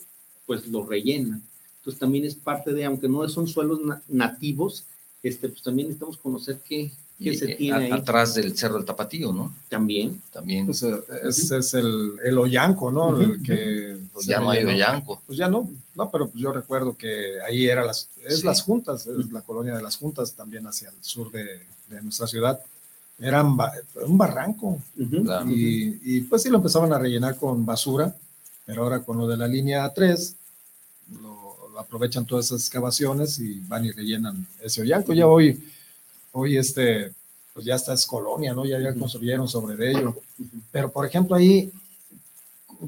pues los rellenan. Entonces también es parte de, aunque no son suelos nativos, este, pues también necesitamos conocer qué, qué se tiene ahí. Atrás del Cerro del Tapatío, ¿no? También. También. Pues, eh, ese es el, el Oyanco, ¿no? el que, pues ya no hay Oyanco. Pues ya no, no, pero pues yo recuerdo que ahí era las, es las juntas, es la colonia de las juntas también hacia el sur de, de nuestra ciudad era un barranco. y, y, pues sí lo empezaban a rellenar con basura, pero ahora con lo de la línea 3, lo, aprovechan todas esas excavaciones y van y rellenan ese Ollanco. Ya hoy, hoy este, pues ya está es colonia, ¿no? Ya, ya construyeron sobre ello. Pero por ejemplo ahí,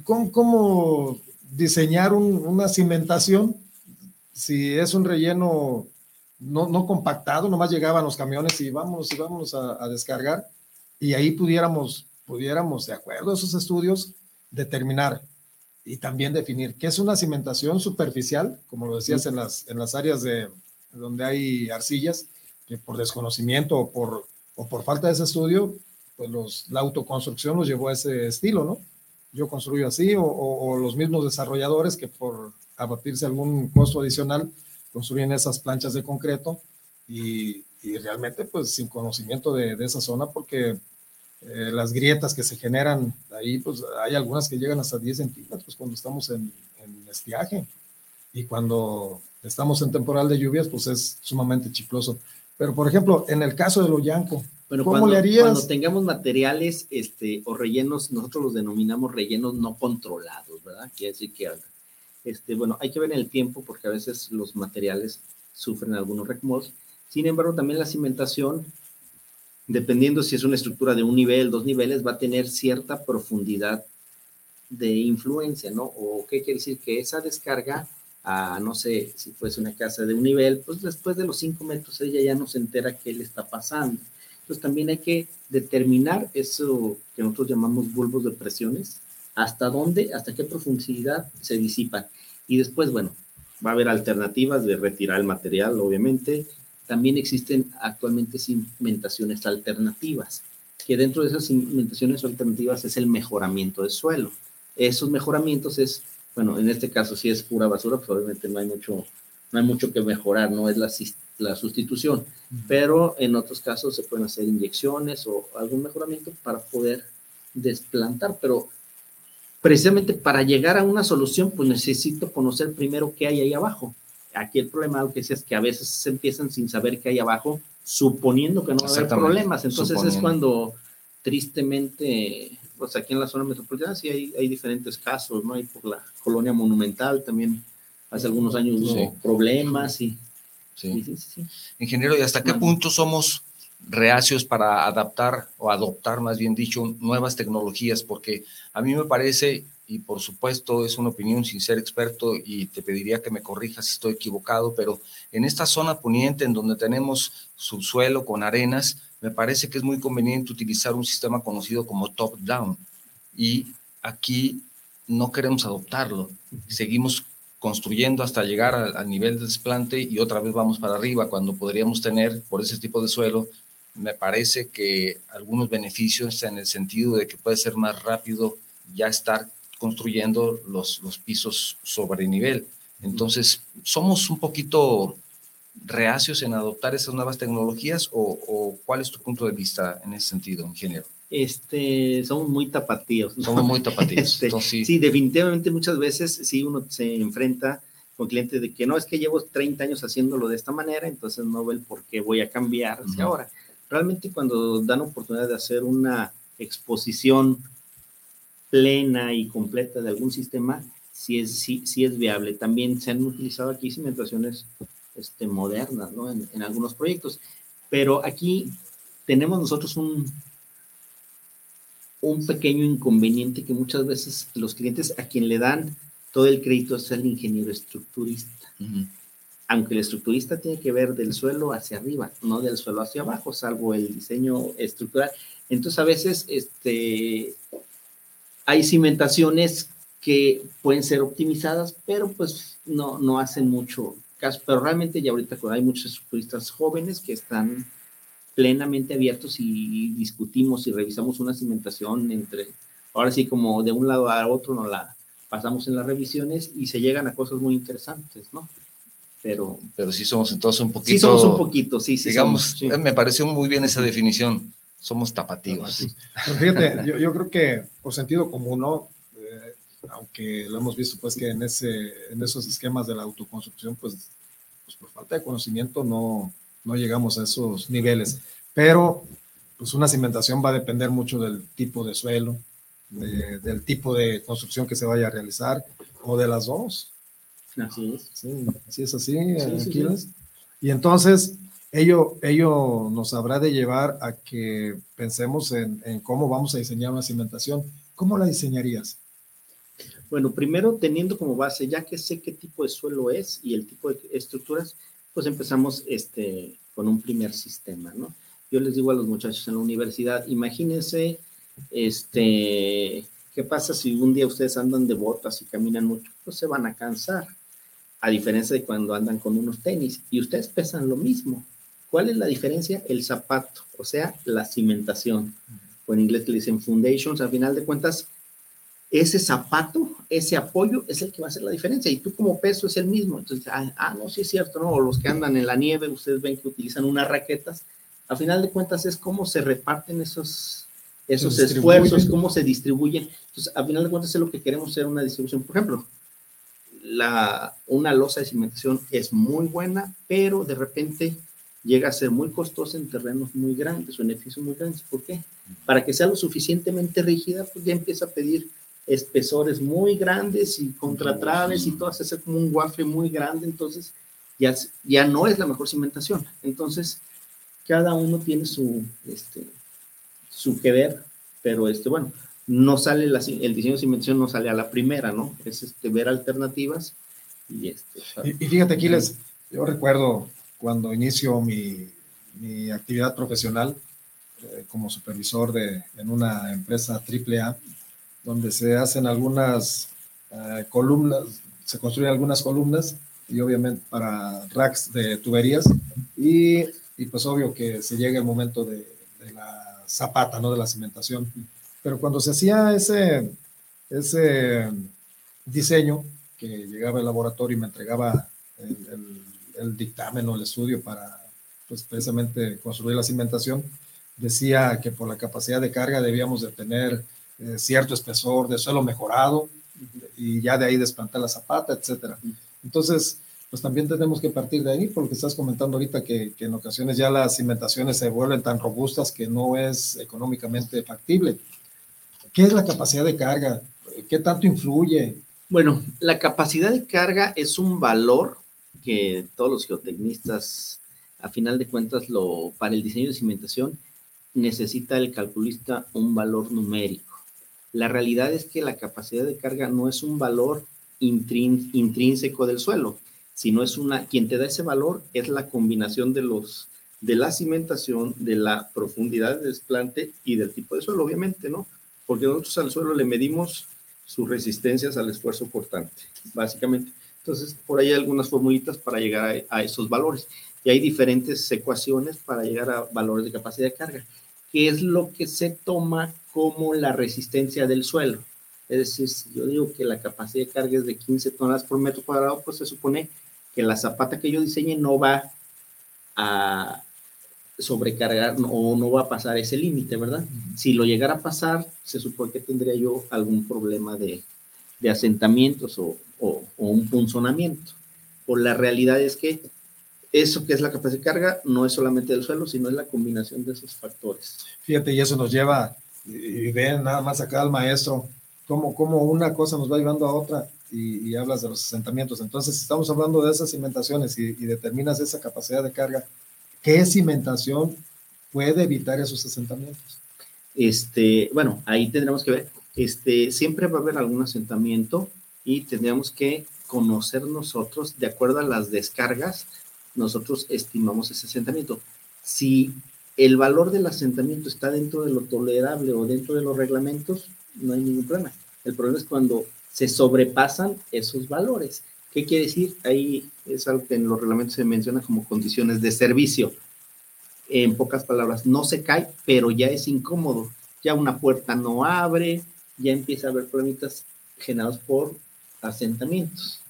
¿cómo, cómo diseñar una cimentación si es un relleno no, no compactado, nomás llegaban los camiones y vamos, y vamos a, descargar, y ahí pudiéramos, pudiéramos, de acuerdo a esos estudios, determinar y también definir qué es una cimentación superficial, como lo decías en las, en las áreas de donde hay arcillas, que por desconocimiento o por, o por falta de ese estudio, pues los, la autoconstrucción nos llevó a ese estilo, ¿no? Yo construyo así, o, o los mismos desarrolladores que por abatirse algún costo adicional, construyen esas planchas de concreto y, realmente pues sin conocimiento de, esa zona porque eh, las grietas que se generan ahí pues hay algunas que llegan hasta 10 centímetros cuando estamos en, estiaje y cuando estamos en temporal de lluvias pues es sumamente chicloso. Pero por ejemplo en el caso de lo yanco, bueno, ¿cómo le harías? Cuando tengamos materiales este, o rellenos, nosotros los denominamos rellenos no controlados, ¿verdad? Quiere decir que este, bueno, hay que ver en el tiempo porque a veces los materiales sufren algunos recomodos. Sin embargo, también la cimentación, dependiendo si es una estructura de un nivel, dos niveles, va a tener cierta profundidad de influencia, ¿no? O qué quiere decir que esa descarga a, no sé, si fuese una casa de un nivel, pues después de los cinco metros ella ya no se entera qué le está pasando. Entonces también hay que determinar eso que nosotros llamamos bulbos de presiones, hasta dónde, hasta qué profundidad se disipan. Y después, bueno, va a haber alternativas de retirar el material, obviamente. También existen actualmente cimentaciones alternativas, que dentro de esas cimentaciones alternativas es el mejoramiento del suelo. Esos mejoramientos es, bueno, en este caso si es pura basura, pues obviamente no hay mucho, no hay mucho que mejorar, no es la, la sustitución, pero en otros casos se pueden hacer inyecciones o algún mejoramiento para poder desplantar, pero precisamente para llegar a una solución, pues necesito conocer primero qué hay ahí abajo. Aquí el problema, lo que es que a veces se empiezan sin saber qué hay abajo, suponiendo que no va a haber problemas. Entonces es cuando tristemente, pues aquí en la zona metropolitana sí hay, hay diferentes casos, ¿no? Hay por la colonia monumental también hace algunos años hubo problemas y... Sí. Sí, sí, Ingeniero, ¿y hasta qué punto somos reacios para adaptar o adoptar, más bien dicho, nuevas tecnologías? Porque a mí me parece, y por supuesto es una opinión sin ser experto y te pediría que me corrijas si estoy equivocado, pero en esta zona poniente en donde tenemos subsuelo con arenas, me parece que es muy conveniente utilizar un sistema conocido como top-down. Y aquí no queremos adoptarlo. Seguimos construyendo hasta llegar al nivel de desplante y otra vez vamos para arriba cuando podríamos tener por ese tipo de suelo me parece que algunos beneficios en el sentido de que puede ser más rápido ya estar construyendo los, los pisos sobre nivel. Entonces, ¿somos un poquito reacios en adoptar esas nuevas tecnologías o, cuál es tu punto de vista en ese sentido, ingeniero? Este, somos muy tapatíos. Somos muy tapatíos. Este, sí. definitivamente muchas veces sí uno se enfrenta con clientes de que no, es que llevo 30 años haciéndolo de esta manera, entonces no ve el por qué voy a cambiar hacia ahora. Realmente cuando dan oportunidad de hacer una exposición plena y completa de algún sistema, sí es, viable. También se han utilizado aquí cimentaciones este, modernas, ¿no? En, en algunos proyectos. Pero aquí tenemos nosotros un, un pequeño inconveniente que muchas veces los clientes a quien le dan todo el crédito es el ingeniero estructurista. Aunque el estructurista tiene que ver del suelo hacia arriba, no del suelo hacia abajo, salvo el diseño estructural. Entonces a veces este, hay cimentaciones que pueden ser optimizadas, pero pues no, no hacen mucho caso. Pero realmente ya ahorita hay muchos estructuristas jóvenes que están plenamente abiertos y discutimos y revisamos una cimentación entre, ahora sí como de un lado a otro nos la pasamos en las revisiones y se llegan a cosas muy interesantes, ¿no? Pero, pero sí somos entonces un poquito. Sí, somos un poquito, sí, sí. Digamos, me pareció muy bien esa definición. Somos tapativos. fíjate, yo, yo, creo que por sentido común, ¿no? Eh, aunque lo hemos visto, pues que en, ese, en esos esquemas de la autoconstrucción, pues, pues por falta de conocimiento no, no llegamos a esos niveles. Pero pues una cimentación va a depender mucho del tipo de suelo, del tipo de construcción que se vaya a realizar o de las dos. Así es. Sí, así es así, Y entonces ello, ello nos habrá de llevar a que pensemos en, en cómo vamos a diseñar una cimentación. ¿Cómo la diseñarías? Bueno, primero teniendo como base, ya que sé qué tipo de suelo es y el tipo de estructuras, pues empezamos este, con un primer sistema, ¿no? Yo les digo a los muchachos en la universidad, imagínense, este, ¿qué pasa si un día ustedes andan de botas y caminan mucho? Pues se van a cansar, a diferencia de cuando andan con unos tenis y ustedes pesan lo mismo. ¿Cuál es la diferencia? El zapato, o sea, la cimentación. O en inglés le dicen foundations, al final de cuentas, ese zapato, ese apoyo es el que va a hacer la diferencia. Y tú como peso es el mismo. Entonces, ah, ah, no, sí es cierto, ¿no? O los que andan en la nieve, ustedes ven que utilizan unas raquetas. A final de cuentas es cómo se reparten esos, esos esfuerzos, cómo se distribuyen. Entonces, a final de cuentas es lo que queremos hacer una distribución. Por ejemplo, la, una losa de cimentación es muy buena, pero de repente llega a ser muy costosa en terrenos muy grandes o en edificios muy grandes. ¿Por qué? Para que sea lo suficientemente rígida, pues ya empieza a pedir espesores muy grandes y contratraves y todo, hace como un waffle muy grande, entonces ya, ya no es la mejor cimentación. Entonces, cada uno tiene su, este, su que ver, pero este, bueno, no sale la, el diseño de cimentación no sale a la primera, ¿no? Es este, ver alternativas y este. Y, fíjate, Aquiles, yo recuerdo cuando inicio mi, mi actividad profesional eh, como supervisor de, en una empresa AAA, donde se hacen algunas eh, columnas, se construyen algunas columnas y obviamente para racks de tuberías y, y pues obvio que se llega el momento de, de, la zapata, ¿no? De la cimentación. Pero cuando se hacía ese, ese diseño, que llegaba el laboratorio y me entregaba el, el, el dictamen o el estudio para pues precisamente construir la cimentación, decía que por la capacidad de carga debíamos de tener eh, cierto espesor de suelo mejorado y ya de ahí desplantar la zapata, etcétera. Entonces, pues también tenemos que partir de ahí, porque estás comentando ahorita que, que, en ocasiones ya las cimentaciones se vuelven tan robustas que no es económicamente factible. ¿Qué es la capacidad de carga? ¿Qué tanto influye? Bueno, la capacidad de carga es un valor que todos los geotecnistas, a final de cuentas, lo, para el diseño de cimentación, necesita el calculista un valor numérico. La realidad es que la capacidad de carga no es un valor intrínseco del suelo, sino es una, quien te da ese valor es la combinación de los, de la cimentación, de la profundidad de desplante y del tipo de suelo, obviamente, ¿no? Porque nosotros al suelo le medimos sus resistencias al esfuerzo portante, básicamente. Entonces, por ahí hay algunas formulitas para llegar a, esos valores. Y hay diferentes ecuaciones para llegar a valores de capacidad de carga, que es lo que se toma como la resistencia del suelo. Es decir, si yo digo que la capacidad de carga es de 15 toneladas por metro cuadrado, pues se supone que la zapata que yo diseñe no va a, sobrecargar o no va a pasar ese límite, ¿verdad? Si lo llegara a pasar, se supone que tendría yo algún problema de, de asentamientos o, o, un punzonamiento. O la realidad es que eso que es la capacidad de carga no es solamente del suelo, sino es la combinación de esos factores. Fíjate, y eso nos lleva, y ven nada más acá al maestro, cómo, cómo una cosa nos va llevando a otra. Y, hablas de los asentamientos. Entonces, estamos hablando de esas cimentaciones y, y determinas esa capacidad de carga ¿Qué cimentación puede evitar esos asentamientos? Este, bueno, ahí tendremos que ver, este, siempre va a haber algún asentamiento y tendríamos que conocer nosotros, de acuerdo a las descargas, nosotros estimamos ese asentamiento. Si el valor del asentamiento está dentro de lo tolerable o dentro de los reglamentos, no hay ningún problema. El problema es cuando se sobrepasan esos valores. ¿Qué quiere decir? Ahí es algo que en los reglamentos se menciona como condiciones de servicio. En pocas palabras, no se cae, pero ya es incómodo. Ya una puerta no abre, ya empieza a haber problemitas generados por asentamientos.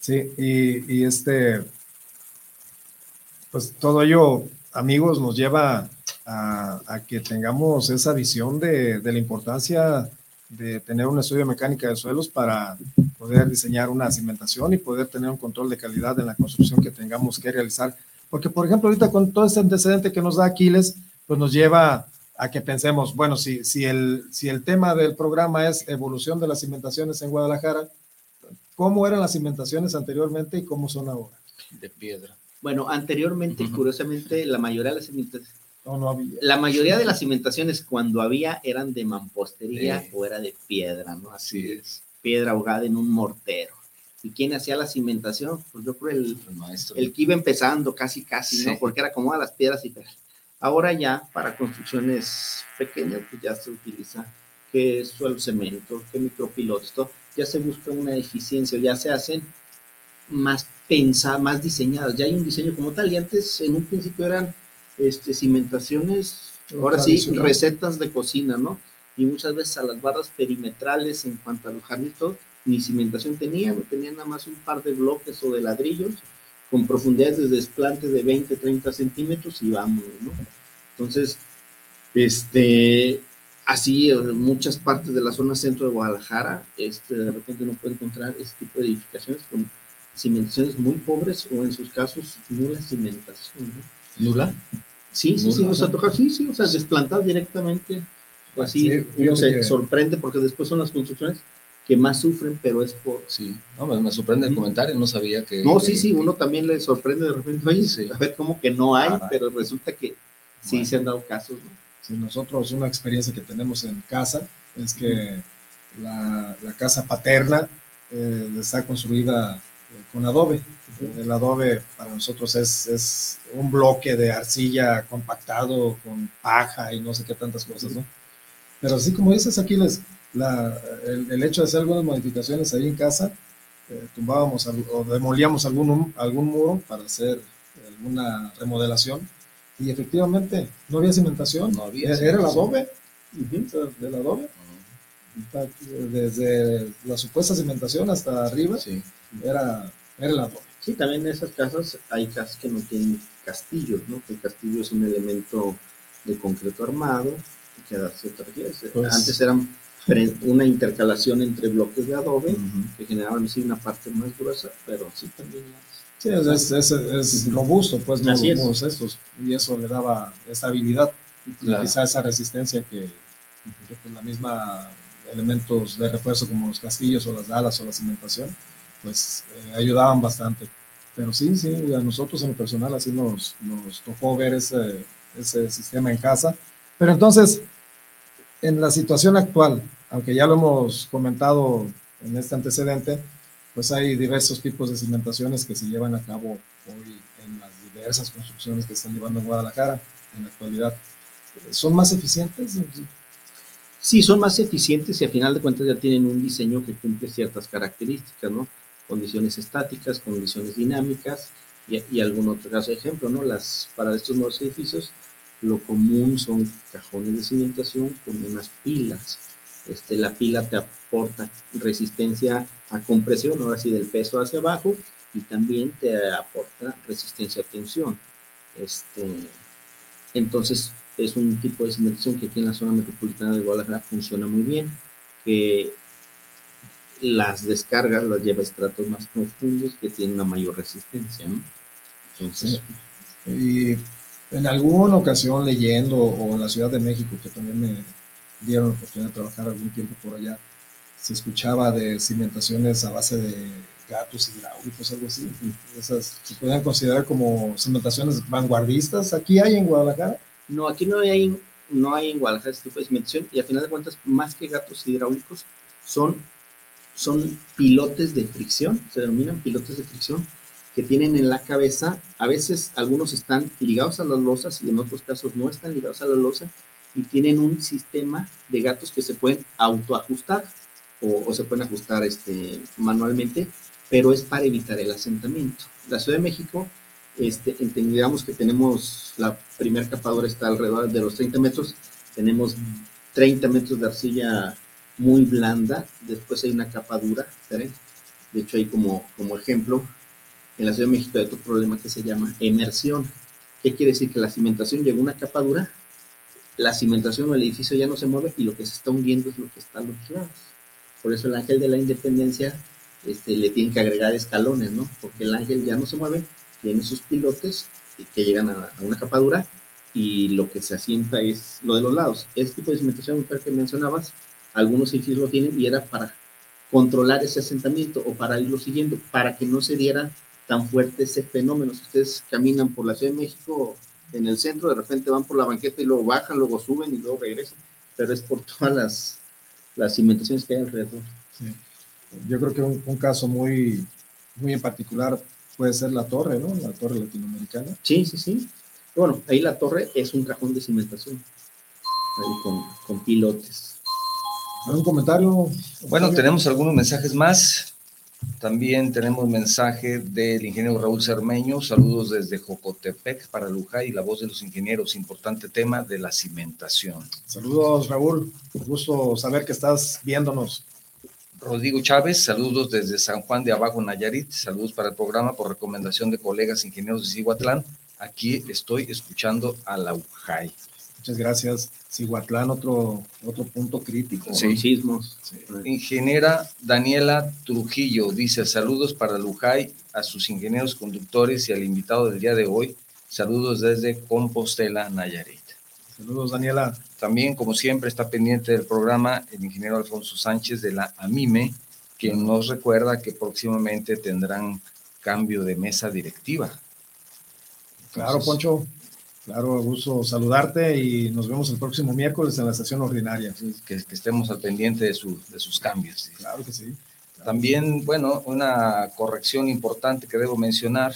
Sí, y, este, pues todo ello, amigos, nos lleva a, que tengamos esa visión de, de la importancia de tener un estudio de mecánica de suelos para poder diseñar una cimentación y poder tener un control de calidad en la construcción que tengamos que realizar. Porque, por ejemplo, ahorita con todo este antecedente que nos da Aquiles, pues nos lleva a que pensemos, bueno, si, si, el, si el tema del programa es evolución de las cimentaciones en Guadalajara, ¿cómo eran las cimentaciones anteriormente y cómo son ahora? De piedra. Bueno, anteriormente, curiosamente, la mayoría de las cimentaciones no, había. La mayoría de las cimentaciones cuando había eran de mampostería o era de piedra, ¿no? Así es. Piedra ahogada en un mortero. ¿Y quién hacía la cimentación? Pues yo creo el, el maestro. El que iba empezando casi, casi, ¿no? Porque era como a las piedras y Ahora ya para construcciones pequeñas, pues ya se utiliza que suelo cemento, que micropilotos, todo, ya se busca una eficiencia, ya se hacen más pensadas, más diseñadas, ya hay un diseño como tal, y antes en un principio eran este, cimentaciones, ahora sí, recetas de cocina, ¿no? Y muchas veces a las barras perimetrales en cuanto a los jardines, ni cimentación tenía, no tenía nada más un par de bloques o de ladrillos con profundidades de desplante de 20, 30 centímetros y vámonos, ¿no? Entonces, este, así en muchas partes de la zona centro de Guadalajara, este, de repente uno puede encontrar este tipo de edificaciones con cimentaciones muy pobres o en sus casos nula cimentación, ¿no? ¿Nula? Sí, sí, sí, o sea, tocar, sí, sí, o sea, desplantar directamente, así uno se sorprende porque después son las construcciones que más sufren, pero es por... Sí, no, me, sorprende el comentario, no sabía que... No, sí, sí, uno también le sorprende de repente, oye, a ver, como que no hay, pero resulta que sí se han dado casos, ¿no? Sí, nosotros una experiencia que tenemos en casa es que la, la casa paterna eh, está construida con adobe. El adobe para nosotros es, es, un bloque de arcilla compactado con paja y no sé qué tantas cosas, ¿no? Pero así como dices aquí, les, la, el, hecho de hacer algunas modificaciones ahí en casa, eh, tumbábamos o demolíamos algún, algún muro para hacer alguna remodelación. Y efectivamente no había cementación, no había era, el adobe, del adobe. Desde la supuesta cimentación hasta arriba, sí. era, era la Sí, también en esas casas hay casas que no tienen castillos, ¿no? Que el castillo es un elemento de concreto armado ¿Qué edad se te pues Antes eran una intercalación entre bloques de adobe que generaban sí una parte más gruesa, pero sí también Sí, es, es, es, robusto, pues, no los estos, y eso le daba estabilidad y quizá esa resistencia que, que pues, la misma elementos de refuerzo como los castillos o las alas o la cimentación, pues eh, ayudaban bastante. Pero sí, sí, a nosotros en lo personal así nos, nos tocó ver ese, ese sistema en casa. Pero entonces, en la situación actual, aunque ya lo hemos comentado en este antecedente, pues hay diversos tipos de cimentaciones que se llevan a cabo hoy en las diversas construcciones que están llevando en Guadalajara en la actualidad. ¿Son más eficientes? Sí, son más eficientes y a final de cuentas ya tienen un diseño que cumple ciertas características, ¿no? Condiciones estáticas, condiciones dinámicas y, algún otro caso de ejemplo, ¿no? Las, para estos nuevos edificios, lo común son cajones de cimentación con unas pilas este, la pila te aporta resistencia a compresión, ahora sí del peso hacia abajo, y también te aporta resistencia a tensión. Este, entonces, es un tipo de cimentación que aquí en la zona metropolitana de Guadalajara funciona muy bien, que las descargas las lleva estratos más profundos que tienen una mayor resistencia. Entonces, y en alguna ocasión leyendo, o en la Ciudad de México, que también me dieron la oportunidad de trabajar algún tiempo por allá, se escuchaba de cimentaciones a base de gatos hidráulicos, algo así. Esas se pueden considerar como cimentaciones vanguardistas. ¿Aquí hay en Guadalajara? No, aquí no hay, no hay en Guadalajara este tipo de cimentación y al final de cuentas, más que gatos hidráulicos, son, son pilotes de fricción, se denominan pilotes de fricción, que tienen en la cabeza, a veces algunos están ligados a las losas y en otros casos no están ligados a la losa y tienen un sistema de gatos que se pueden autoajustar o, o se pueden ajustar este, manualmente, pero es para evitar el asentamiento. La Ciudad de México, este, entendamos que tenemos la primera capadora está alrededor de los 30 metros, tenemos 30 metros de arcilla muy blanda, después hay una capa dura, de hecho hay como, como ejemplo, en la Ciudad de México hay otro problema que se llama emersión. ¿Qué quiere decir? Que la cimentación llega a una capa dura la cimentación o el edificio ya no se mueve y lo que se está hundiendo es lo que está a los lados. Por eso el ángel de la independencia este, le tiene que agregar escalones, ¿no? Porque el ángel ya no se mueve, tiene sus pilotes que llegan a, una capadura y lo que se asienta es lo de los lados. Este tipo de cimentación que mencionabas, algunos edificios lo tienen y era para controlar ese asentamiento o para irlo siguiendo, para que no se diera tan fuerte ese fenómeno. Si ustedes caminan por la Ciudad de México en el centro, de repente van por la banqueta y luego bajan, luego suben y luego regresan, pero es por todas las, las cimentaciones que hay alrededor. Yo creo que un, caso muy, muy en particular puede ser la torre, ¿no? La torre latinoamericana. Sí, sí, sí. Bueno, ahí la torre es un cajón de cimentación, ahí con, con pilotes. ¿Algún comentario? Bueno, tenemos algunos mensajes más. También tenemos mensaje del ingeniero Raúl Cermeño, saludos desde Jocotepec para Lujay y la voz de los ingenieros, importante tema de la cimentación. Saludos Raúl, gusto saber que estás viéndonos. Rodrigo Chávez, saludos desde San Juan de Abajo, Nayarit, saludos para el programa por recomendación de colegas ingenieros de Cihuatlán. Aquí estoy escuchando a la UJAI. Muchas gracias. Cihuatlán, otro, otro punto crítico. Sí. Sismos. Ingeniera Daniela Trujillo dice: Saludos para Lujay, a sus ingenieros conductores y al invitado del día de hoy. Saludos desde Compostela, Nayarit. Saludos, Daniela. También, como siempre, está pendiente del programa el ingeniero Alfonso Sánchez de la AMIME, quien nos recuerda que próximamente tendrán cambio de mesa directiva. claro, Poncho. Claro, gusto saludarte y nos vemos el próximo miércoles en la sesión ordinaria. Que, estemos al pendiente de, de sus cambios. Claro que sí. También, bueno, una corrección importante que debo mencionar.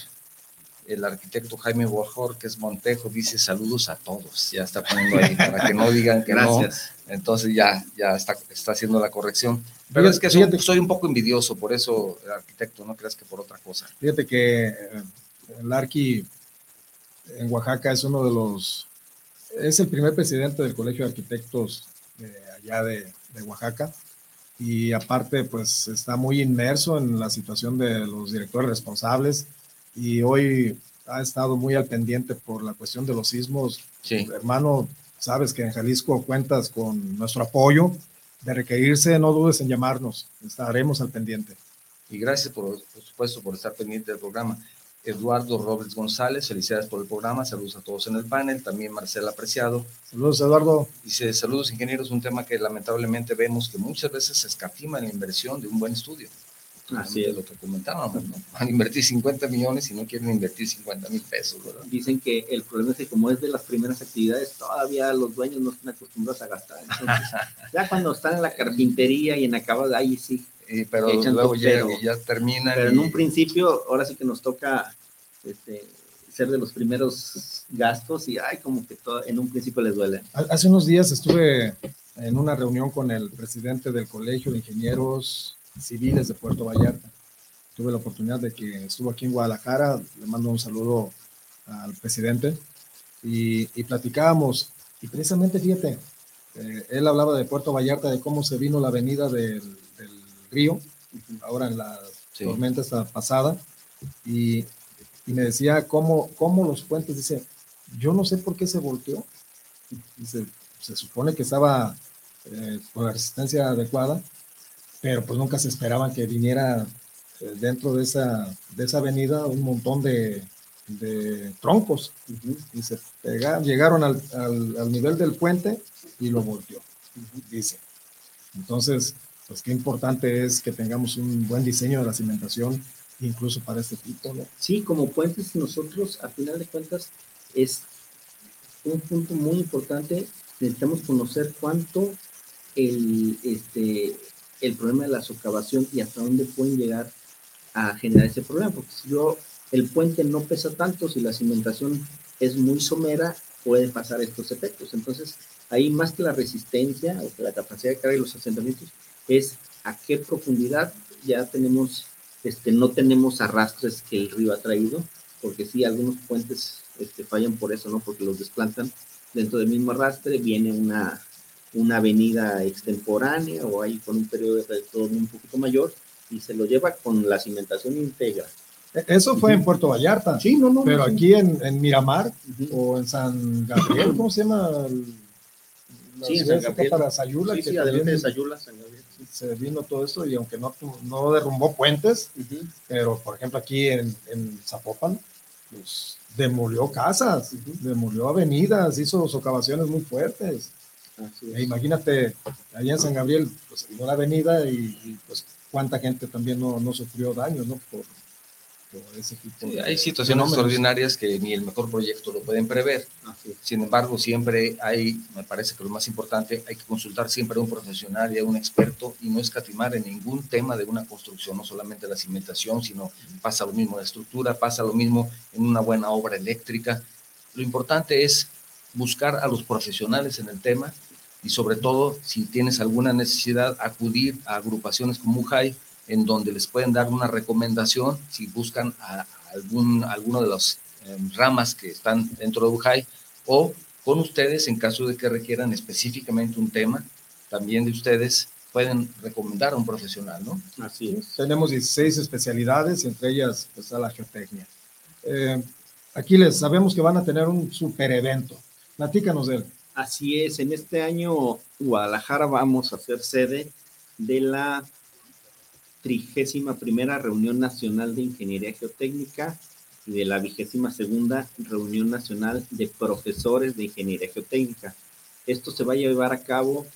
El arquitecto Jaime es Montejo dice saludos a todos. Ya está poniendo ahí para que no digan que Gracias. no. Entonces ya, ya está, está haciendo la corrección. Pero es que soy, soy, un poco envidioso, por eso el arquitecto, no creas que por otra cosa. Fíjate que eh, el arqui en Oaxaca es uno de los, es el primer presidente del Colegio de Arquitectos de allá de, Oaxaca y aparte pues está muy inmerso en la situación de los directores responsables y hoy ha estado muy al pendiente por la cuestión de los sismos. Hermano, sabes que en Jalisco cuentas con nuestro apoyo. De requerirse, no dudes en llamarnos, estaremos al pendiente. Y gracias, por, por supuesto, por estar pendiente del programa. Eduardo Robles González, felicidades por el programa, saludos a todos en el panel, también Marcela Apreciado. Saludos, Eduardo. Dice, saludos ingenieros, un tema que lamentablemente vemos que muchas veces se escatima en la inversión de un buen estudio. Así es lo que comentábamos, ¿no? Van a invertir 50 millones y no quieren invertir 50 mil pesos, ¿verdad? Dicen que el problema es que como es de las primeras actividades, todavía los dueños no están acostumbrados a gastar. ya cuando están en la carpintería y en acabado, ahí sí, pero luego ya, ya termina. Pero en un principio, ahora sí que nos toca este, ser de los primeros gastos y ay, como que todo, en un principio les duele. Hace unos días estuve en una reunión con el presidente del Colegio de Ingenieros Civiles de Puerto Vallarta. Tuve la oportunidad de que estuvo aquí en Guadalajara, le mando un saludo al presidente y, y platicábamos. Y precisamente, fíjate, eh, él hablaba de Puerto Vallarta, de cómo se vino la avenida del río, ahora en la tormenta esta pasada, y, y, me decía cómo, cómo los puentes, dice, yo no sé por qué se volteó, dice, se supone que estaba eh, con la resistencia adecuada, pero pues nunca se esperaban que viniera eh, dentro de esa, de esa avenida un montón de, de troncos. Y se pegaron, llegaron al, al, al, nivel del puente y lo volteó, dice. Entonces, pues qué importante es que tengamos un buen diseño de la cimentación, incluso para este tipo. ¿no? Sí, como puentes nosotros, a final de cuentas, es un punto muy importante. Necesitamos conocer cuánto el, este, el problema de la socavación y hasta dónde pueden llegar a generar ese problema, porque si yo, el puente no pesa tanto, si la cimentación es muy somera, pueden pasar estos efectos. Entonces, ahí más que la resistencia o que la capacidad de carga de los asentamientos, es a qué profundidad ya tenemos, este, no tenemos arrastres que el río ha traído, porque sí, algunos puentes este, fallan por eso, ¿no? Porque los desplantan dentro del mismo arrastre, viene una, una avenida extemporánea o ahí con un periodo de retorno un poquito mayor y se lo lleva con la cimentación íntegra. Eso fue en Puerto Vallarta. Sí, no, no. Pero aquí en, en Miramar o en San Gabriel, ¿cómo se llama? sí, en San Gabriel. Para Sayula, sí, sí, adelante de Sayula, San Gabriel se vino todo esto y aunque no, no derrumbó puentes, pero por ejemplo aquí en, en Zapopan, pues demolió casas, demolió avenidas, hizo socavaciones muy fuertes. E imagínate, allá en San Gabriel, pues vino la avenida y, y, pues cuánta gente también no, no sufrió daños, ¿no? Por, hay situaciones extraordinarias que ni el mejor proyecto lo pueden prever. Sin embargo, siempre hay, me parece que lo más importante, hay que consultar siempre a un profesional y a un experto y no escatimar en ningún tema de una construcción, no solamente la cimentación, sino pasa lo mismo en la estructura, pasa lo mismo en una buena obra eléctrica. Lo importante es buscar a los profesionales en el tema y sobre todo, si tienes alguna necesidad, acudir a agrupaciones como UJAI, en donde les pueden dar una recomendación si buscan a algún, alguno de las eh, ramas que están dentro de UJAI o con ustedes en caso de que requieran específicamente un tema, también de ustedes pueden recomendar a un profesional, ¿no? Así es. Tenemos 16 especialidades, entre ellas está la geotecnia. Eh, aquí les sabemos que van a tener un super evento. Platícanos de él. Así es, en este año Guadalajara vamos a ser sede de la trigésima primera reunión nacional de ingeniería geotécnica y de la vigésima segunda reunión nacional de profesores de ingeniería geotécnica. Esto se va a llevar a cabo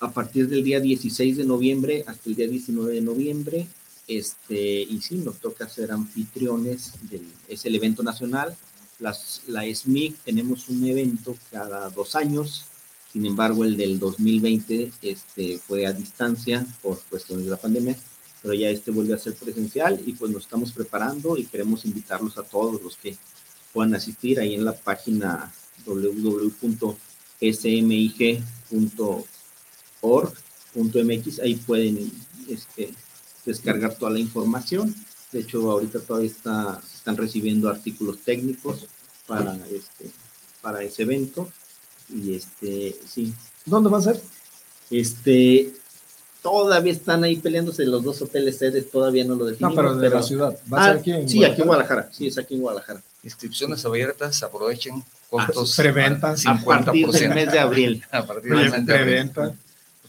a partir del día 16 de noviembre hasta el día 19 de noviembre. Este, y sí, nos toca ser anfitriones, del, es el evento nacional. Las, la SMIC tenemos un evento cada dos años, sin embargo el del 2020 este, fue a distancia por cuestiones de la pandemia pero ya este vuelve a ser presencial y pues nos estamos preparando y queremos invitarlos a todos los que puedan asistir ahí en la página www.smig.org.mx, ahí pueden este, descargar toda la información. De hecho, ahorita todavía está, están recibiendo artículos técnicos para, este, para ese evento. Y este, sí. ¿Dónde va a ser? Este, todavía están ahí peleándose los dos hoteles sedes, todavía no lo definimos. No, pero de la ciudad. ¿Va a ser ah, aquí en sí, aquí en Guadalajara. Sí, es aquí en Guadalajara. Inscripciones abiertas, aprovechen costos. Preventa. 50%. A partir del mes de abril. a partir del mes de Preventa.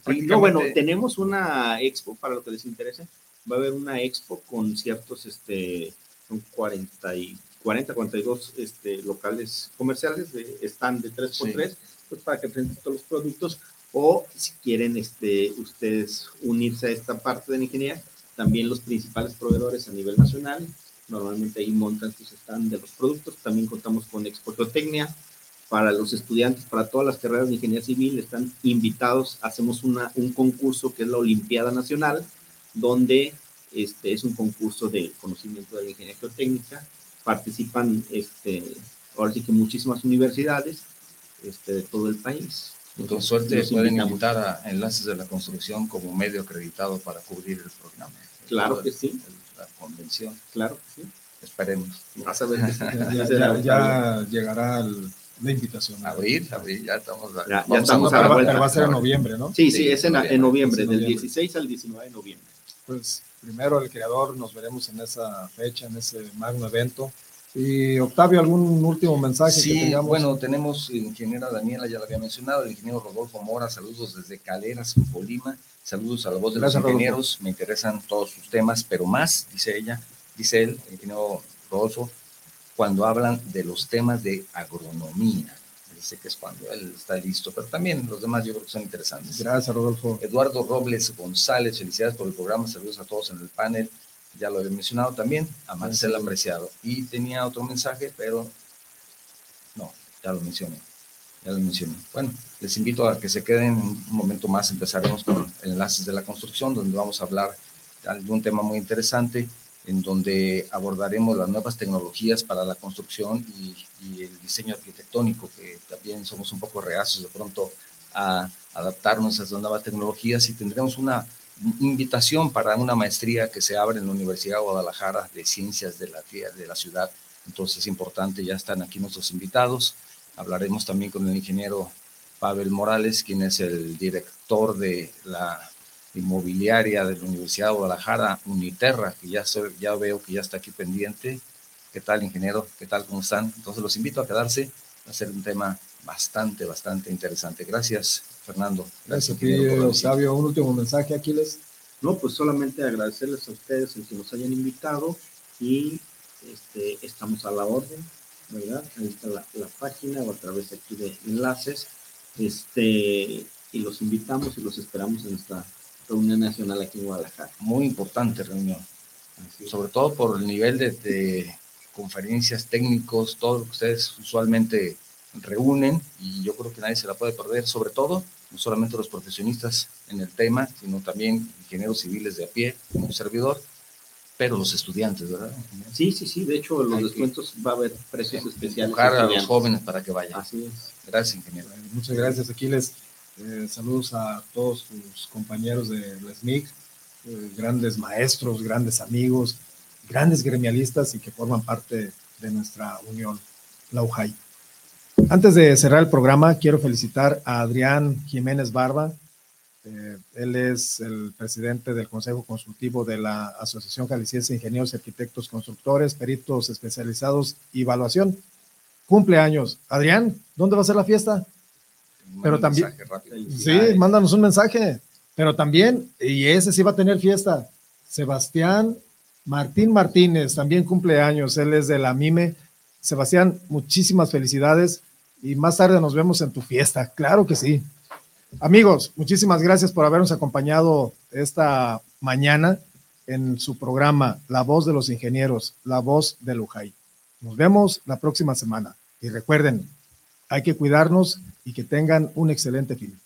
abril. No, bueno, tenemos una expo para lo que les interese. Va a haber una expo con ciertos, este, son 40, y, 40 42 este, locales comerciales, de, están de 3x3, pues para que presenten todos los productos. O si quieren este, ustedes unirse a esta parte de la ingeniería, también los principales proveedores a nivel nacional, normalmente ahí montan sus stand de los productos. También contamos con Expototecnia para los estudiantes, para todas las carreras de ingeniería civil, están invitados. Hacemos un concurso que es la Olimpiada Nacional, donde este, es un concurso de conocimiento de la ingeniería geotécnica. Participan, este, ahora sí que muchísimas universidades este, de todo el país. Con suerte pueden invitar a Enlaces de la Construcción como medio acreditado para cubrir el programa. Claro que sí. La convención. Claro que sí. Esperemos. Vas a ver ya, llegará la invitación. Abril, abril, ya estamos. Ya, ya estamos a, la vuelta. Pero va a ser en noviembre, ¿no? Sí, sí, es en, en noviembre, del 16 al 19 de noviembre. Pues primero el creador, nos veremos en esa fecha, en ese magno evento. Y Octavio, ¿algún último mensaje? Sí, bueno, tenemos ingeniera Daniela, ya la había mencionado, el ingeniero Rodolfo Mora, saludos desde Caleras, Colima, saludos a la voz de los ingenieros, me interesan todos sus temas, pero más, dice ella, dice él, el ingeniero Rodolfo, cuando hablan de los temas de agronomía. Dice que es cuando él está listo, pero también los demás yo creo que son interesantes. Gracias, Rodolfo. Eduardo Robles González, felicidades por el programa, saludos a todos en el panel ya lo había mencionado también, a Marcela Apreciado. Y tenía otro mensaje, pero no, ya lo mencioné. Ya lo mencioné. Bueno, les invito a que se queden un momento más. Empezaremos con enlaces de la construcción, donde vamos a hablar de un tema muy interesante, en donde abordaremos las nuevas tecnologías para la construcción y, y el diseño arquitectónico, que también somos un poco reacios de pronto a adaptarnos a esas nuevas tecnologías y tendremos una invitación para una maestría que se abre en la Universidad de Guadalajara de Ciencias de la, de la Ciudad. Entonces es importante, ya están aquí nuestros invitados. Hablaremos también con el ingeniero Pavel Morales, quien es el director de la inmobiliaria de la Universidad de Guadalajara, Uniterra, que ya, ya veo que ya está aquí pendiente. ¿Qué tal, ingeniero? ¿Qué tal? ¿Cómo están? Entonces los invito a quedarse. Va a ser un tema bastante, bastante interesante. Gracias, Fernando. Gracias, Octavio. Un último mensaje, Aquiles. No, pues solamente agradecerles a ustedes en que nos hayan invitado y este, estamos a la orden, ¿verdad? Ahí está la, página o a través aquí de enlaces. Este, y los invitamos y los esperamos en esta reunión nacional aquí en Guadalajara. Muy importante reunión, sobre todo por el nivel de, de conferencias técnicos, todo lo que ustedes usualmente reúnen y yo creo que nadie se la puede perder, sobre todo no solamente los profesionistas en el tema, sino también ingenieros civiles de a pie, como un servidor, pero los estudiantes, ¿verdad? Sí, sí, sí, de hecho los descuentos va a haber precios especiales. a los jóvenes para que vayan. Así es. Gracias, ingeniero. Muchas gracias, Aquiles. Eh, saludos a todos tus compañeros de la SMIC, eh, grandes maestros, grandes amigos, grandes gremialistas y que forman parte de nuestra unión, la UJAI. Antes de cerrar el programa, quiero felicitar a Adrián Jiménez Barba. Eh, él es el presidente del Consejo Consultivo de la Asociación Jalisciense de Ingenieros, Arquitectos, Constructores, Peritos Especializados y Evaluación. Cumpleaños. Adrián, ¿dónde va a ser la fiesta? Pero también. Sí, mándanos un mensaje. Pero también, y ese sí va a tener fiesta. Sebastián Martín Martínez, también cumpleaños. Él es de la MIME. Sebastián, muchísimas felicidades y más tarde nos vemos en tu fiesta. Claro que sí. Amigos, muchísimas gracias por habernos acompañado esta mañana en su programa La Voz de los Ingenieros, La Voz de Lujay. Nos vemos la próxima semana. Y recuerden, hay que cuidarnos y que tengan un excelente fin.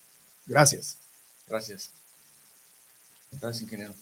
Gracias. Gracias. Gracias, ingeniero.